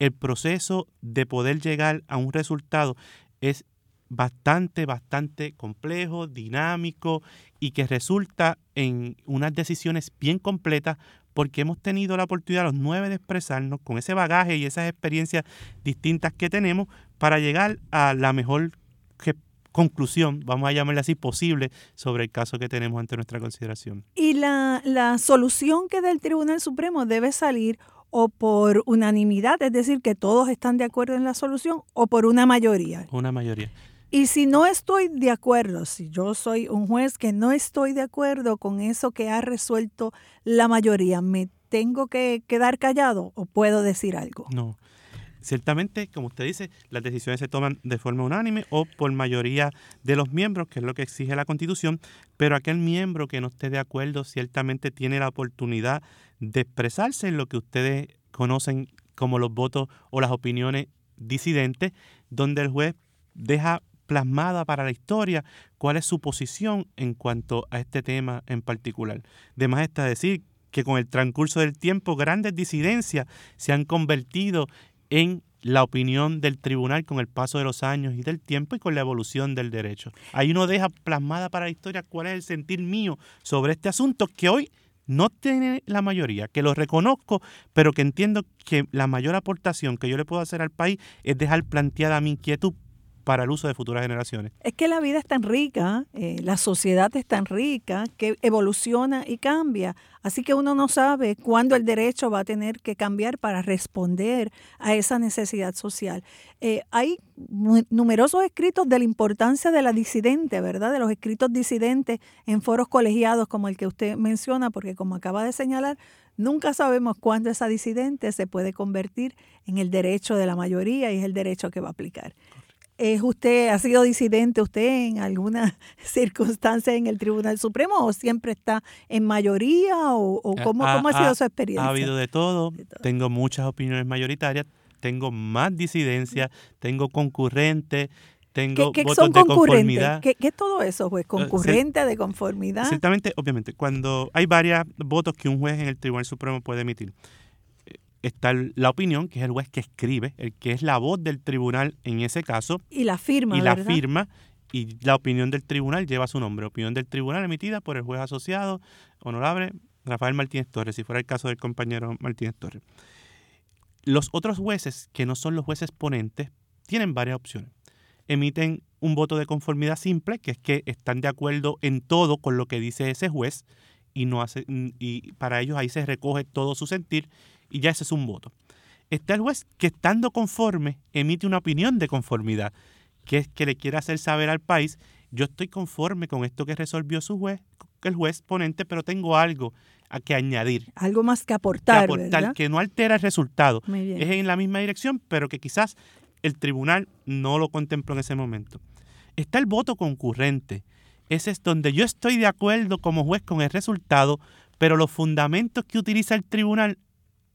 el proceso de poder llegar a un resultado es bastante, bastante complejo, dinámico y que resulta en unas decisiones bien completas porque hemos tenido la oportunidad los nueve de expresarnos con ese bagaje y esas experiencias distintas que tenemos para llegar a la mejor conclusión, vamos a llamarle así, posible sobre el caso que tenemos ante nuestra consideración. Y la, la solución que del Tribunal Supremo debe salir o por unanimidad, es decir, que todos están de acuerdo en la solución, o por una mayoría. Una mayoría. Y si no estoy de acuerdo, si yo soy un juez que no estoy de acuerdo con eso que ha resuelto la mayoría, ¿me tengo que quedar callado o puedo decir algo? No. Ciertamente, como usted dice, las decisiones se toman de forma unánime o por mayoría de los miembros, que es lo que exige la Constitución, pero aquel miembro que no esté de acuerdo ciertamente tiene la oportunidad de expresarse en lo que ustedes conocen como los votos o las opiniones disidentes, donde el juez deja plasmada para la historia cuál es su posición en cuanto a este tema en particular. De más está decir que con el transcurso del tiempo grandes disidencias se han convertido en la opinión del tribunal con el paso de los años y del tiempo y con la evolución del derecho. Ahí uno deja plasmada para la historia cuál es el sentir mío sobre este asunto que hoy no tiene la mayoría, que lo reconozco, pero que entiendo que la mayor aportación que yo le puedo hacer al país es dejar planteada mi inquietud para el uso de futuras generaciones. Es que la vida es tan rica, eh, la sociedad es tan rica que evoluciona y cambia. Así que uno no sabe cuándo el derecho va a tener que cambiar para responder a esa necesidad social. Eh, hay numerosos escritos de la importancia de la disidente, ¿verdad? De los escritos disidentes en foros colegiados como el que usted menciona, porque como acaba de señalar, nunca sabemos cuándo esa disidente se puede convertir en el derecho de la mayoría y es el derecho que va a aplicar. ¿Es usted, ha sido disidente usted en alguna circunstancia en el Tribunal Supremo o siempre está en mayoría o, cómo, ha, sido su experiencia? Ha habido de todo. tengo muchas opiniones mayoritarias, tengo más disidencia, tengo concurrente, tengo ¿Qué, votos son de conformidad. ¿Qué, es todo eso, juez? Eh, ¿Concurrente, de conformidad? Ciertamente, obviamente, cuando hay varios votos que un juez en el Tribunal Supremo puede emitir, está la opinión, que es el juez que escribe, el que es la voz del tribunal en ese caso. Y la firma. Y la firma. Y la opinión del tribunal lleva su nombre. Opinión del tribunal emitida por el juez asociado, honorable Rafael Martínez Torres, si fuera el caso del compañero Martínez Torres. Los otros jueces, que no son los jueces ponentes, tienen varias opciones. Emiten un voto de conformidad simple, que es que están de acuerdo en todo con lo que dice ese juez y no hace y para ellos ahí se recoge todo su sentir y ya ese es un voto. Está el juez que estando conforme emite una opinión de conformidad, que es que le quiere hacer saber al país, yo estoy conforme con esto que resolvió su juez, el juez ponente, pero tengo algo a que añadir. Algo más que aportar. Que, aportar, que no altera el resultado. Es en la misma dirección, pero que quizás el tribunal no lo contempló en ese momento. Está el voto concurrente. Ese es donde yo estoy de acuerdo como juez con el resultado, pero los fundamentos que utiliza el tribunal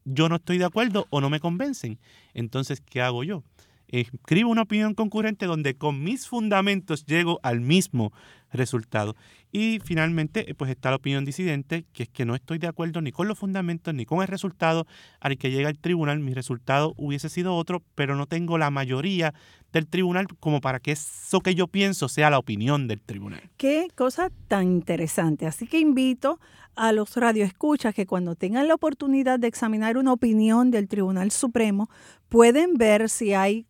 yo no estoy de acuerdo o no me convencen. Entonces, ¿qué hago yo? Escribo una opinión concurrente donde con mis fundamentos llego al mismo resultado. Y finalmente, eh, pues está la opinión disidente, que es que no estoy de acuerdo ni con los fundamentos ni con el resultado al que llega el tribunal. Mi resultado hubiese sido otro, pero no tengo la mayoría del tribunal como para que eso que yo pienso sea la opinión del tribunal. Qué cosa tan interesante. Así que invito a los radioescuchas que cuando tengan la oportunidad de examinar una opinión del Tribunal Supremo, pueden ver si hay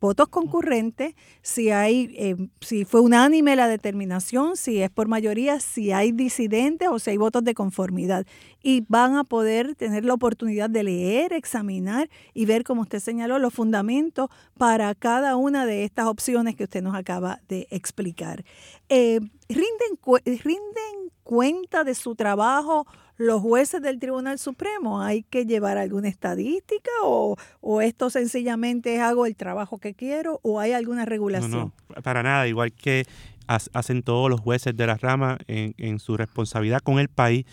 votos concurrentes, si hay, eh, si fue unánime la determinación, si es por mayoría, si hay disidentes o si hay votos de conformidad. Y van a poder tener la oportunidad de leer, examinar y ver, como usted señaló, los fundamentos para cada una de estas opciones que usted nos acaba de explicar. Eh, ¿rinden, ¿Rinden cuenta de su trabajo los jueces del Tribunal Supremo? ¿Hay que llevar alguna estadística o, esto sencillamente es hago el trabajo que quiero o hay alguna regulación? No, no, para nada, igual que hacen todos los jueces de la rama en, su responsabilidad con el país,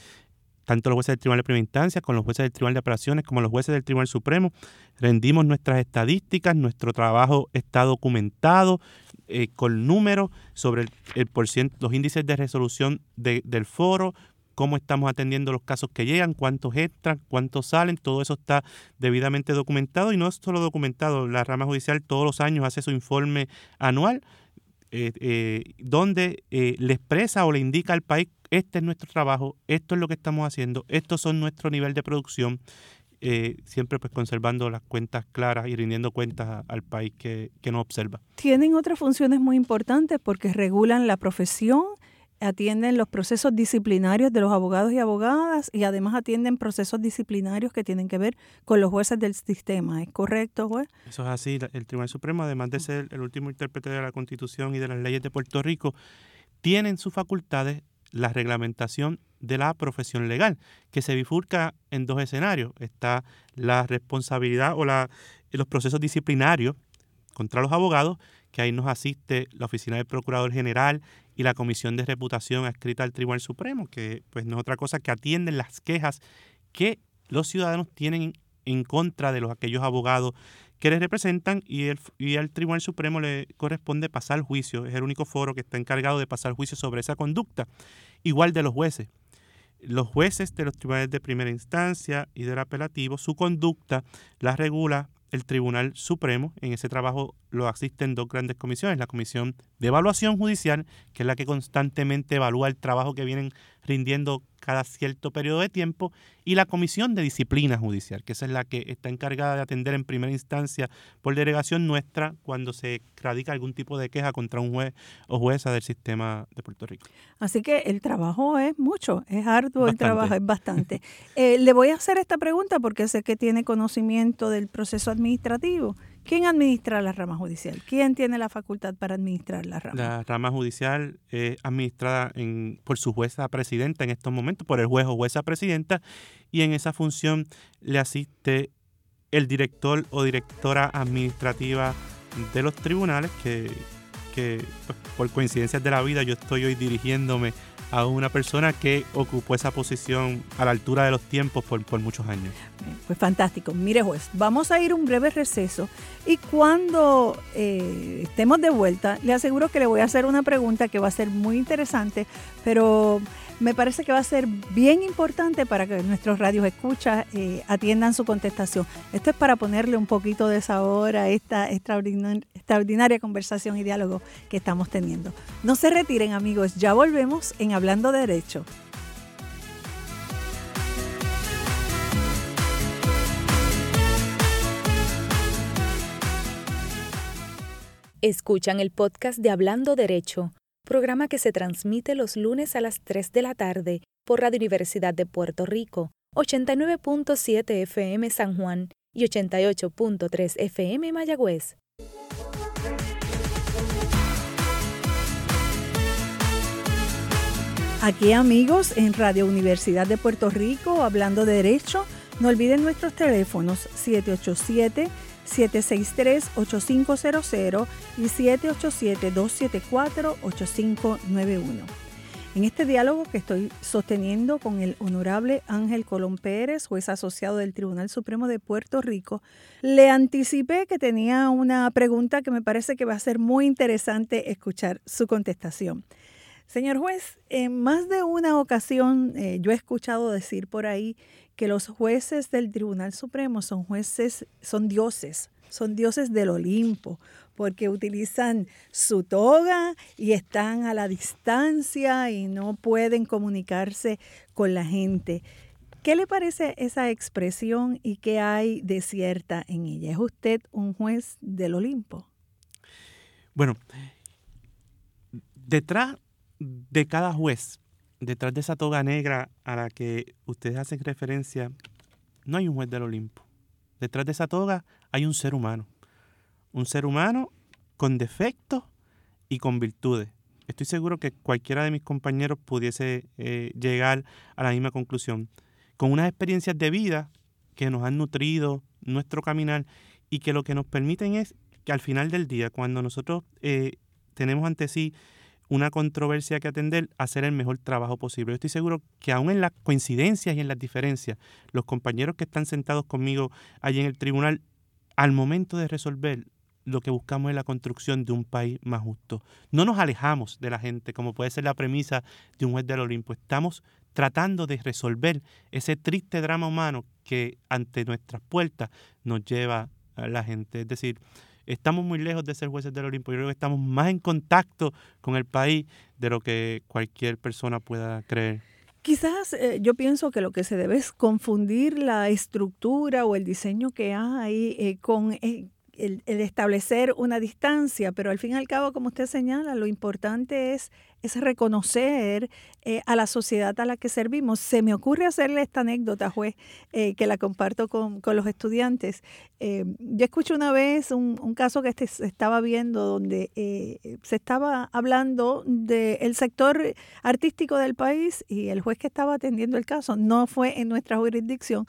tanto los jueces del Tribunal de Primera Instancia, con los jueces del Tribunal de Operaciones, como los jueces del Tribunal Supremo, rendimos nuestras estadísticas, nuestro trabajo está documentado eh, con números sobre el, el los índices de resolución del foro, cómo estamos atendiendo los casos que llegan, cuántos entran, cuántos salen, todo eso está debidamente documentado y no es solo documentado, la rama judicial todos los años hace su informe anual eh, eh, donde eh, le expresa o le indica al país, este es nuestro trabajo, esto es lo que estamos haciendo, estos son nuestro nivel de producción, siempre pues conservando las cuentas claras y rindiendo cuentas al país que, que nos observa. Tienen otras funciones muy importantes porque regulan la profesión, atienden los procesos disciplinarios de los abogados y abogadas y además atienden procesos disciplinarios que tienen que ver con los jueces del sistema. ¿Es correcto, juez? Eso es así. El Tribunal Supremo, además de ser el último intérprete de la Constitución y de las leyes de Puerto Rico, tiene en sus facultades la reglamentación de la profesión legal, que se bifurca en dos escenarios. Está la responsabilidad o la, los procesos disciplinarios contra los abogados, que ahí nos asiste la Oficina del Procurador General y la Comisión de Reputación adscrita al Tribunal Supremo, que pues no es otra cosa que atienden las quejas que los ciudadanos tienen en contra de los aquellos abogados que les representan y, el, y al Tribunal Supremo le corresponde pasar juicio, es el único foro que está encargado de pasar juicio sobre esa conducta, igual de los jueces. Los jueces de los tribunales de primera instancia y del apelativo, su conducta la regula el Tribunal Supremo. En ese trabajo lo asisten dos grandes comisiones, la Comisión de Evaluación Judicial, que es la que constantemente evalúa el trabajo que vienen rindiendo cada cierto periodo de tiempo, y la Comisión de Disciplina Judicial, que esa es la que está encargada de atender en primera instancia por delegación nuestra cuando se radica algún tipo de queja contra un juez o jueza del sistema de Puerto Rico. Así que el trabajo es mucho, es arduo el trabajo, es bastante. Eh, le voy a hacer esta pregunta porque sé que tiene conocimiento del proceso administrativo. ¿Quién administra la rama judicial? ¿Quién tiene la facultad para administrar la rama? La rama judicial es administrada en, por su jueza presidenta en estos momentos, por el juez o jueza presidenta, y en esa función le asiste el director o directora administrativa de los tribunales, que, que pues, por coincidencias de la vida yo estoy hoy dirigiéndome a una persona que ocupó esa posición a la altura de los tiempos por, muchos años. Pues fantástico. Mire juez, vamos a ir un breve receso y cuando eh, estemos de vuelta, le aseguro que le voy a hacer una pregunta que va a ser muy interesante, pero me parece que va a ser bien importante para que nuestros radios escuchas eh, atiendan su contestación. Esto es para ponerle un poquito de sabor a esta extraordinaria conversación y diálogo que estamos teniendo. No se retiren amigos, ya volvemos en Hablando Derecho. Escuchan el podcast de Hablando Derecho programa que se transmite los lunes a las 3 de la tarde por Radio Universidad de Puerto Rico, 89.7 FM San Juan y 88.3 FM Mayagüez. Aquí amigos en Radio Universidad de Puerto Rico, hablando de derecho, no olviden nuestros teléfonos 787 763-8500 y 787-274-8591. En este diálogo que estoy sosteniendo con el honorable Ángel Colón Pérez, juez asociado del Tribunal Supremo de Puerto Rico, le anticipé que tenía una pregunta que me parece que va a ser muy interesante escuchar su contestación. Señor juez, en más de una ocasión eh, yo he escuchado decir por ahí que los jueces del Tribunal Supremo son jueces, son dioses, son dioses del Olimpo, porque utilizan su toga y están a la distancia y no pueden comunicarse con la gente. ¿Qué le parece esa expresión y qué hay de cierta en ella? ¿Es usted un juez del Olimpo? Bueno, detrás de cada juez detrás de esa toga negra a la que ustedes hacen referencia, no hay un juez del Olimpo. Detrás de esa toga hay un ser humano. Un ser humano con defectos y con virtudes. Estoy seguro que cualquiera de mis compañeros pudiese eh, llegar a la misma conclusión. Con unas experiencias de vida que nos han nutrido nuestro caminar y que lo que nos permiten es que al final del día, cuando nosotros eh, tenemos ante sí una controversia que atender, hacer el mejor trabajo posible. Yo estoy seguro que aún en las coincidencias y en las diferencias, los compañeros que están sentados conmigo allí en el tribunal, al momento de resolver, lo que buscamos es la construcción de un país más justo. No nos alejamos de la gente, como puede ser la premisa de un juez del Olimpo. Estamos tratando de resolver ese triste drama humano que ante nuestras puertas nos lleva a la gente. Es decir, estamos muy lejos de ser jueces del Olimpo. Yo creo que estamos más en contacto con el país de lo que cualquier persona pueda creer. Quizás eh, yo pienso que lo que se debe es confundir la estructura o el diseño que hay eh, con eh, el, establecer una distancia, pero al fin y al cabo, como usted señala, lo importante es, es reconocer eh, a la sociedad a la que servimos. Se me ocurre hacerle esta anécdota, juez, eh, que la comparto con, los estudiantes. Eh, yo escuché una vez un, caso que este, se estaba viendo donde se estaba hablando del sector artístico del país y el juez que estaba atendiendo el caso no fue en nuestra jurisdicción,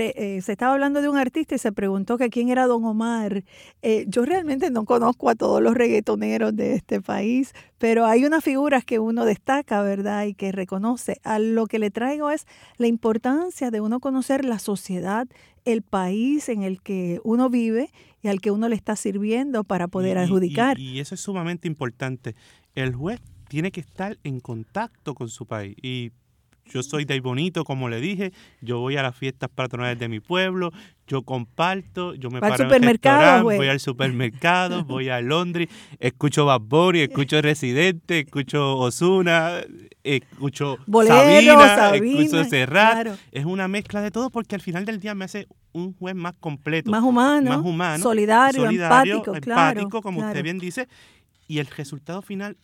eh, se estaba hablando de un artista y se preguntó que quién era Don Omar. Eh, yo realmente no conozco a todos los reggaetoneros de este país, pero hay unas figuras que uno destaca, ¿verdad? Y que reconoce. A lo que le traigo es la importancia de uno conocer la sociedad, el país en el que uno vive y al que uno le está sirviendo para poder adjudicar. y eso es sumamente importante. El juez tiene que estar en contacto con su país y yo soy de ahí bonito, como le dije, yo voy a las fiestas patronales de mi pueblo, yo comparto, yo me paro al supermercado, voy al supermercado, voy a Londres, escucho Bad Bunny, escucho Residente, escucho Osuna, escucho Sabina, escucho Serrat. Es una mezcla de todo porque al final del día me hace un juez más completo. Más humano. Más humano. Solidario, empático, empático como usted bien dice. Y el resultado final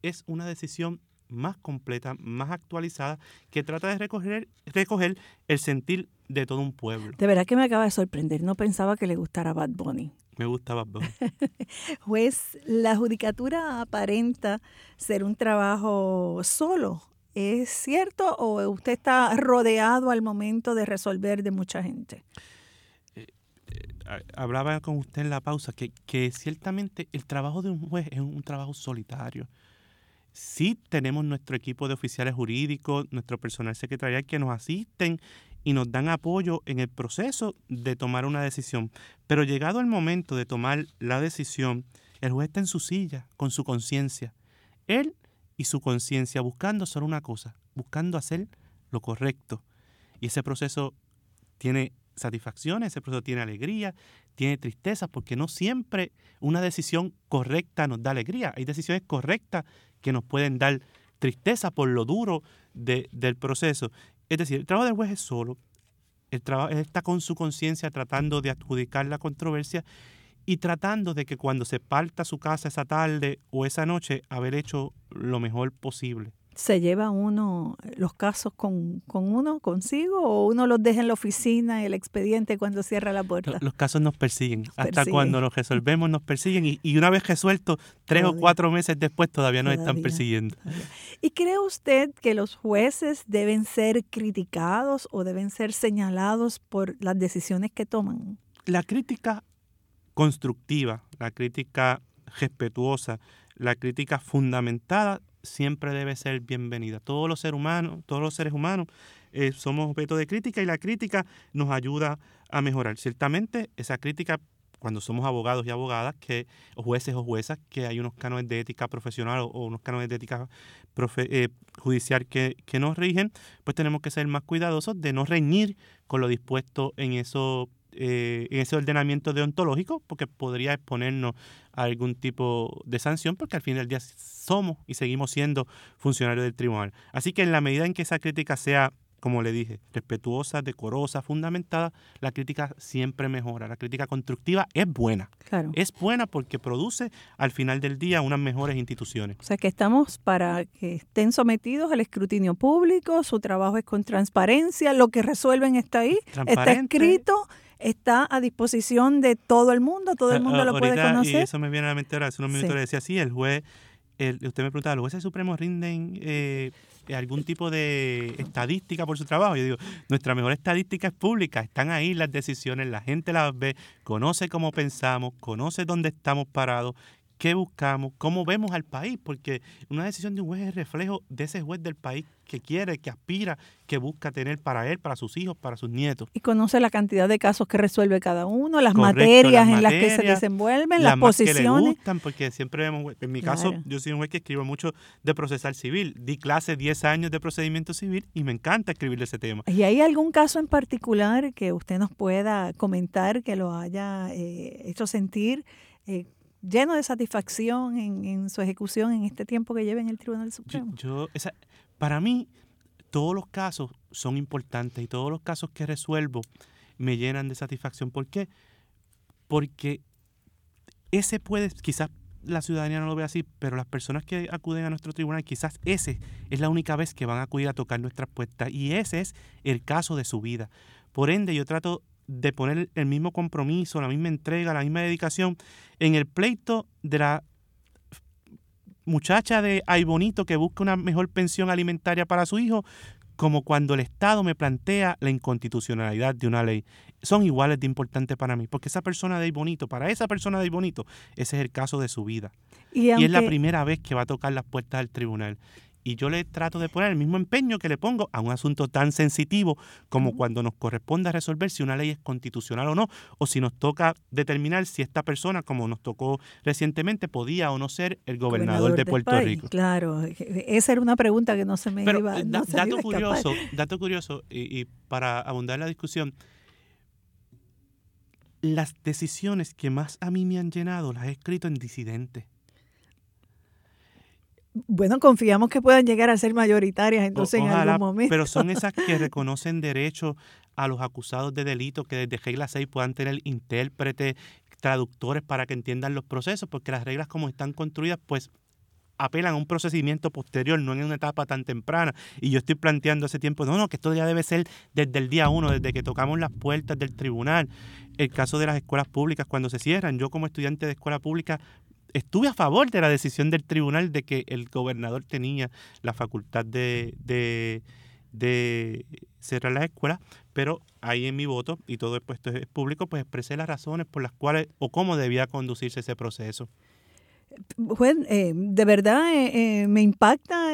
es una decisión más completa, más actualizada, que trata de recoger, recoger el sentir de todo un pueblo. De verdad que me acaba de sorprender. No pensaba que le gustara Bad Bunny. Me gusta Bad Bunny. Juez, la judicatura aparenta ser un trabajo solo. ¿Es cierto o usted está rodeado al momento de resolver de mucha gente? Eh, eh, hablaba con usted en la pausa que, que ciertamente el trabajo de un juez es un trabajo solitario sí tenemos nuestro equipo de oficiales jurídicos, nuestro personal secretarial que nos asisten y nos dan apoyo en el proceso de tomar una decisión. Pero llegado el momento de tomar la decisión, el juez está en su silla, con su conciencia. Él y su conciencia buscando solo una cosa, buscando hacer lo correcto. Y ese proceso tiene satisfacción, ese proceso tiene alegría, tiene tristeza, porque no siempre una decisión correcta nos da alegría. Hay decisiones correctas que nos pueden dar tristeza por lo duro del proceso. Es decir, el trabajo del juez es solo, el trabajo, está con su conciencia tratando de adjudicar la controversia y tratando de que cuando se parta su casa esa tarde o esa noche, haber hecho lo mejor posible se lleva uno los casos con, uno consigo o uno los deja en la oficina el expediente cuando cierra la puerta? Los, casos nos persiguen. Hasta cuando los resolvemos nos persiguen y, y una vez resuelto, tres o cuatro meses después todavía nos están persiguiendo. ¿Y cree usted que los jueces deben ser criticados o deben ser señalados por las decisiones que toman? La crítica constructiva, la crítica respetuosa, la crítica fundamentada siempre debe ser bienvenida. Todos los seres humanos, todos los seres humanos eh, somos objeto de crítica y la crítica nos ayuda a mejorar. Ciertamente esa crítica cuando somos abogados y abogadas, que, o jueces o juezas, que hay unos cánones de ética profesional o, unos cánones de ética eh, judicial que, que, nos rigen, pues tenemos que ser más cuidadosos de no reñir con lo dispuesto en eso eh, en ese ordenamiento deontológico, porque podría exponernos a algún tipo de sanción, porque al fin del día somos y seguimos siendo funcionarios del tribunal. Así que en la medida en que esa crítica sea, como le dije, respetuosa, decorosa, fundamentada, la crítica siempre mejora. La crítica constructiva es buena. Claro. Es buena porque produce al final del día unas mejores instituciones. O sea que estamos para que estén sometidos al escrutinio público, su trabajo es con transparencia, lo que resuelven está ahí, está escrito está a disposición de todo el mundo, todo el ah, mundo lo puede conocer. Y eso me viene a la mente ahora, hace unos minutos le decía, sí, el juez, usted me preguntaba, ¿los jueces supremos rinden eh, algún tipo de estadística por su trabajo? Yo digo, nuestra mejor estadística es pública, están ahí las decisiones, la gente las ve, conoce cómo pensamos, conoce dónde estamos parados qué buscamos, cómo vemos al país, porque una decisión de un juez es reflejo de ese juez del país que quiere, que aspira, que busca tener para él, para sus hijos, para sus nietos. Y conoce la cantidad de casos que resuelve cada uno, las materias en las que se desenvuelven, las, posiciones. que le gustan, porque siempre vemos, en mi caso, yo soy un juez que escribo mucho de procesal civil. Di clase 10 años de procedimiento civil y me encanta escribir ese tema. ¿Y hay algún caso en particular que usted nos pueda comentar que lo haya eh, hecho sentir? Eh, lleno de satisfacción en, su ejecución en este tiempo que lleva en el Tribunal Supremo. Yo, para mí, todos los casos son importantes y todos los casos que resuelvo me llenan de satisfacción. ¿Por qué? Porque ese puede, quizás la ciudadanía no lo ve así, pero las personas que acuden a nuestro tribunal, quizás ese es la única vez que van a acudir a tocar nuestras puertas y ese es el caso de su vida. Por ende, yo trato de poner el mismo compromiso, la misma entrega, la misma dedicación en el pleito de la muchacha de Ay Bonito que busca una mejor pensión alimentaria para su hijo, como cuando el Estado me plantea la inconstitucionalidad de una ley. Son iguales de importantes para mí, porque esa persona de Ay Bonito, para esa persona de Ay Bonito, ese es el caso de su vida. Y, es la primera vez que va a tocar las puertas del tribunal. Y yo le trato de poner el mismo empeño que le pongo a un asunto tan sensitivo como cuando nos corresponde resolver si una ley es constitucional o no, o si nos toca determinar si esta persona, como nos tocó recientemente, podía o no ser el gobernador, de Puerto Rico. Claro, esa era una pregunta que no se me iba, a dato, curioso, dato curioso, y, y para abundar la discusión, las decisiones que más a mí me han llenado las he escrito en disidente. Bueno, confiamos que puedan llegar a ser mayoritarias entonces en algún momento. Pero son esas que reconocen derechos a los acusados de delito, que desde regla 6 puedan tener intérpretes, traductores para que entiendan los procesos, porque las reglas como están construidas, pues apelan a un procedimiento posterior, no en una etapa tan temprana. Y yo estoy planteando hace tiempo, no, no, que esto ya debe ser desde el día uno, desde que tocamos las puertas del tribunal. El caso de las escuelas públicas cuando se cierran, yo como estudiante de escuela pública estuve a favor de la decisión del tribunal de que el gobernador tenía la facultad de, cerrar las escuelas, pero ahí en mi voto, y todo el puesto es público, pues expresé las razones por las cuales o cómo debía conducirse ese proceso. Pues, de verdad eh, me impacta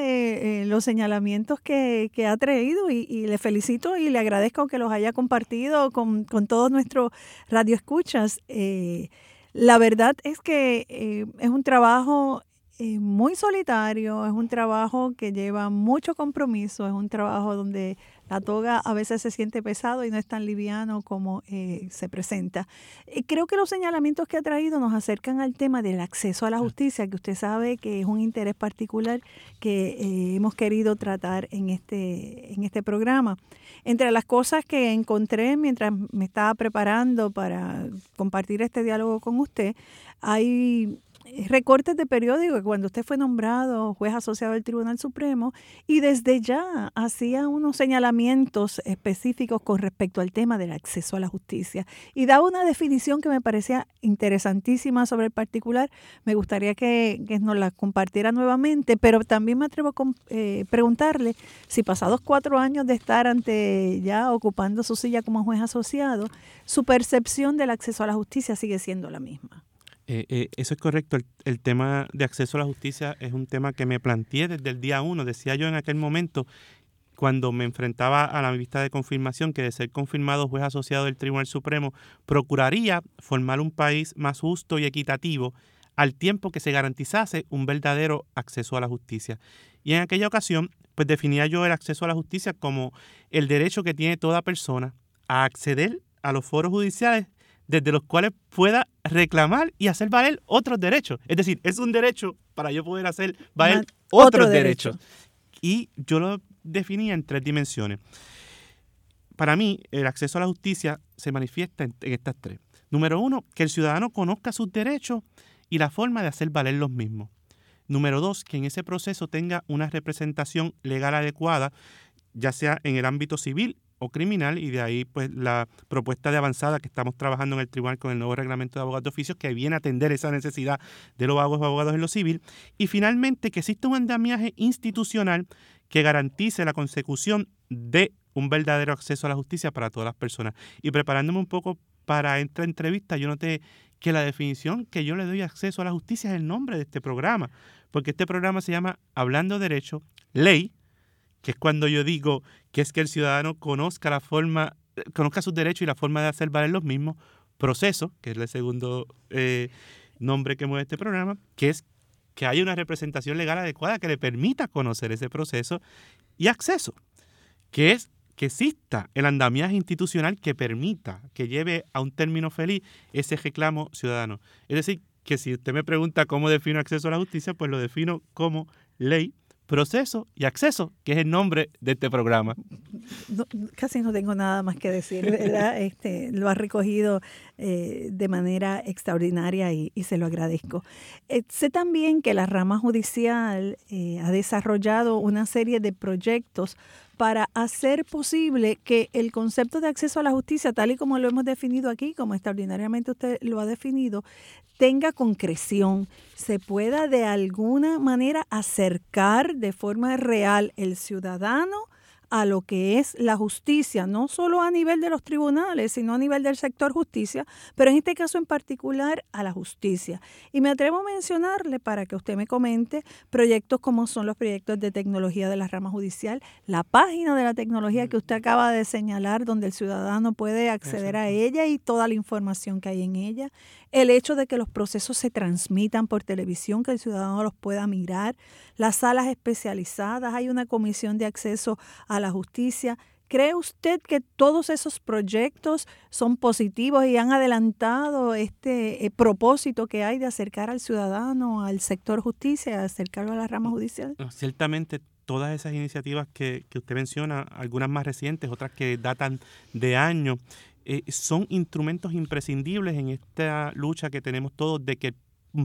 los señalamientos que, ha traído y, le felicito y le agradezco que los haya compartido con, con todos nuestros radioescuchas. La verdad es que eh, es un trabajo eh, muy solitario, es un trabajo que lleva mucho compromiso, es un trabajo donde la toga a veces se siente pesado y no es tan liviano como eh, se presenta. creo que los señalamientos que ha traído nos acercan al tema del acceso a la justicia, que usted sabe que es un interés particular que hemos querido tratar en este, en este programa. Entre las cosas que encontré mientras me estaba preparando para compartir este diálogo con usted, hay recortes de periódico cuando usted fue nombrado juez asociado del Tribunal Supremo y desde ya hacía unos señalamientos específicos con respecto al tema del acceso a la justicia y daba una definición que me parecía interesantísima sobre el particular. Me gustaría que, nos la compartiera nuevamente, pero también me atrevo a eh, preguntarle si pasados cuatro años de estar ante ya ocupando su silla como juez asociado, su percepción del acceso a la justicia sigue siendo la misma. Eh, eh, eso es correcto. El, tema de acceso a la justicia es un tema que me planteé desde el día uno. Decía yo en aquel momento, cuando me enfrentaba a la vista de confirmación, que de ser confirmado juez asociado del Tribunal Supremo, procuraría formar un país más justo y equitativo al tiempo que se garantizase un verdadero acceso a la justicia. Y en aquella ocasión, pues definía yo el acceso a la justicia como el derecho que tiene toda persona a acceder a los foros judiciales desde los cuales pueda reclamar y hacer valer otros derechos. Es decir, es un derecho para yo poder hacer valer otros derechos. Y yo lo definía en tres dimensiones. Para mí, el acceso a la justicia se manifiesta en, estas tres. Número uno, que el ciudadano conozca sus derechos y la forma de hacer valer los mismos. Número dos, que en ese proceso tenga una representación legal adecuada, ya sea en el ámbito civil o criminal y de ahí pues la propuesta de avanzada que estamos trabajando en el tribunal con el nuevo reglamento de abogados de oficios que viene a atender esa necesidad de los abogados en lo civil y finalmente que exista un andamiaje institucional que garantice la consecución de un verdadero acceso a la justicia para todas las personas. Y preparándome un poco para esta entrevista, yo noté que la definición que yo le doy acceso a la justicia es el nombre de este programa, porque este programa se llama Hablando Derecho, Ley, que es cuando yo digo que es que el ciudadano conozca la forma, conozca sus derechos y la forma de hacer valer los mismos, proceso, que es el segundo eh, nombre que mueve este programa, que es que haya una representación legal adecuada que le permita conocer ese proceso y acceso, que es que exista el andamiaje institucional que permita, que lleve a un término feliz ese reclamo ciudadano. Es decir, que si usted me pregunta cómo defino acceso a la justicia, pues lo defino como ley proceso y acceso, que es el nombre de este programa. casi no tengo nada más que decir, ¿verdad? Este, lo ha recogido eh, de manera extraordinaria y, se lo agradezco. Eh, sé también que la rama judicial eh, ha desarrollado una serie de proyectos para hacer posible que el concepto de acceso a la justicia, tal y como lo hemos definido aquí, como extraordinariamente usted lo ha definido, tenga concreción, se pueda de alguna manera acercar de forma real el ciudadano a lo que es la justicia, no solo a nivel de los tribunales, sino a nivel del sector justicia, pero en este caso en particular a la justicia. Y me atrevo a mencionarle para que usted me comente proyectos como son los proyectos de tecnología de la rama judicial, la página de la tecnología que usted acaba de señalar, donde el ciudadano puede acceder a ella y toda la información que hay en ella, el hecho de que los procesos se transmitan por televisión, que el ciudadano los pueda mirar, las salas especializadas, hay una comisión de acceso a la justicia. ¿Cree usted que todos esos proyectos son positivos y han adelantado este eh, propósito que hay de acercar al ciudadano al sector justicia, acercarlo a la rama judicial? Ciertamente todas esas iniciativas que, que usted menciona, algunas más recientes, otras que datan de años, eh, son instrumentos imprescindibles en esta lucha que tenemos todos de que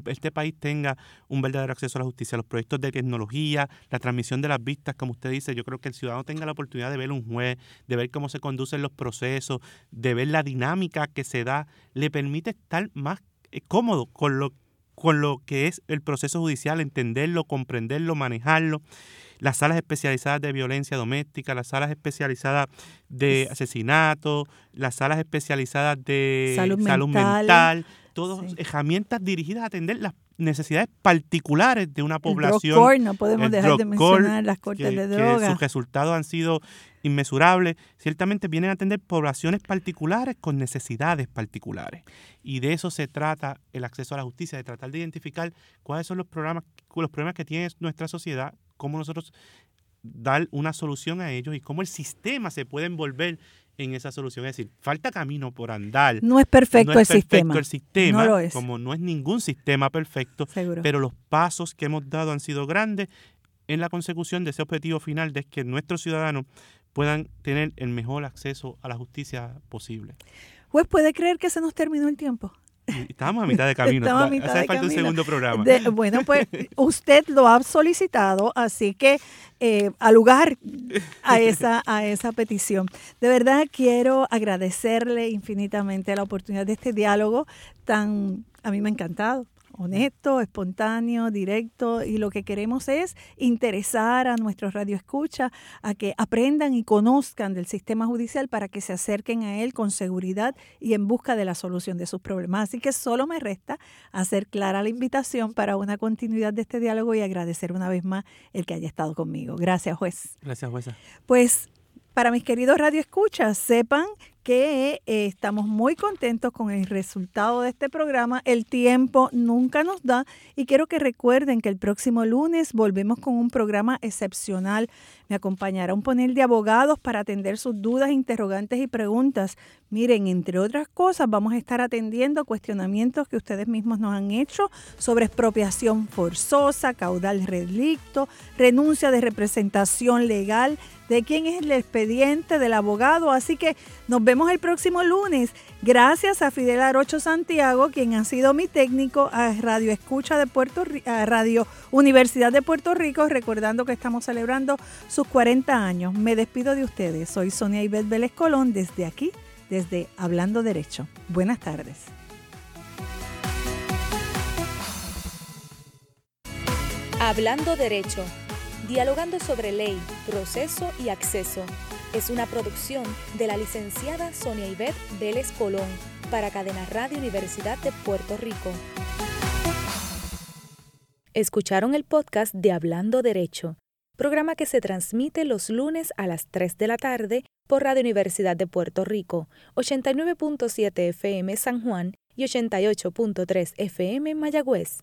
este país tenga un verdadero acceso a la justicia, los proyectos de tecnología, la transmisión de las vistas, como usted dice, yo creo que el ciudadano tenga la oportunidad de ver un juez, de ver cómo se conducen los procesos, de ver la dinámica que se da, le permite estar más eh, cómodo con lo, con lo que es el proceso judicial, entenderlo, comprenderlo, manejarlo las salas especializadas de violencia doméstica, las salas especializadas de asesinato, las salas especializadas de salud mental, todas herramientas dirigidas a atender las necesidades particulares de una población. no podemos dejar de mencionar las cortes de droga. sus resultados han sido inmesurables. Ciertamente vienen a atender poblaciones particulares con necesidades particulares. Y de eso se trata el acceso a la justicia, de tratar de identificar cuáles son los programas, los problemas que tiene nuestra sociedad, cómo nosotros dar una solución a ellos y cómo el sistema se puede envolver en esa solución. Es decir, falta camino por andar. No es perfecto, el, sistema. el sistema. Como no es ningún sistema perfecto, pero los pasos que hemos dado han sido grandes en la consecución de ese objetivo final de que nuestros ciudadanos puedan tener el mejor acceso a la justicia posible. Pues puede creer que se nos terminó el tiempo. Estábamos a mitad de camino. Estamos a mitad Hace falta un segundo programa. bueno, pues usted lo ha solicitado, así que eh, al lugar a esa, a esa petición. De verdad quiero agradecerle infinitamente la oportunidad de este diálogo tan, a mí me ha encantado honesto, espontáneo, directo y lo que queremos es interesar a nuestros radioescuchas a que aprendan y conozcan del sistema judicial para que se acerquen a él con seguridad y en busca de la solución de sus problemas. Así que solo me resta hacer clara la invitación para una continuidad de este diálogo y agradecer una vez más el que haya estado conmigo. Gracias, juez. Gracias, jueza. Pues para mis queridos radioescuchas, sepan que eh, estamos muy contentos con el resultado de este programa. El tiempo nunca nos da y quiero que recuerden que el próximo lunes volvemos con un programa excepcional. Me acompañará un panel de abogados para atender sus dudas, interrogantes y preguntas. Miren, entre otras cosas, vamos a estar atendiendo cuestionamientos que ustedes mismos nos han hecho sobre expropiación forzosa, caudal relicto, renuncia de representación legal, de quién es el expediente del abogado. Así que nos vemos el próximo lunes. Gracias a Fidel Arocho Santiago, quien ha sido mi técnico a Radio Escucha de Puerto a Radio Universidad de Puerto Rico, recordando que estamos celebrando sus 40 años. Me despido de ustedes. Soy Sonia Ivette Vélez Colón desde aquí, desde Hablando Derecho. Buenas tardes. Hablando Derecho dialogando sobre ley, proceso y acceso. Es una producción de la licenciada Sonia Ivette Vélez Colón para Cadena Radio Universidad de Puerto Rico. Escucharon el podcast de Hablando Derecho, programa que se transmite los lunes a las 3 de la tarde por Radio Universidad de Puerto Rico, 89.7 FM San Juan y 88.3 FM Mayagüez.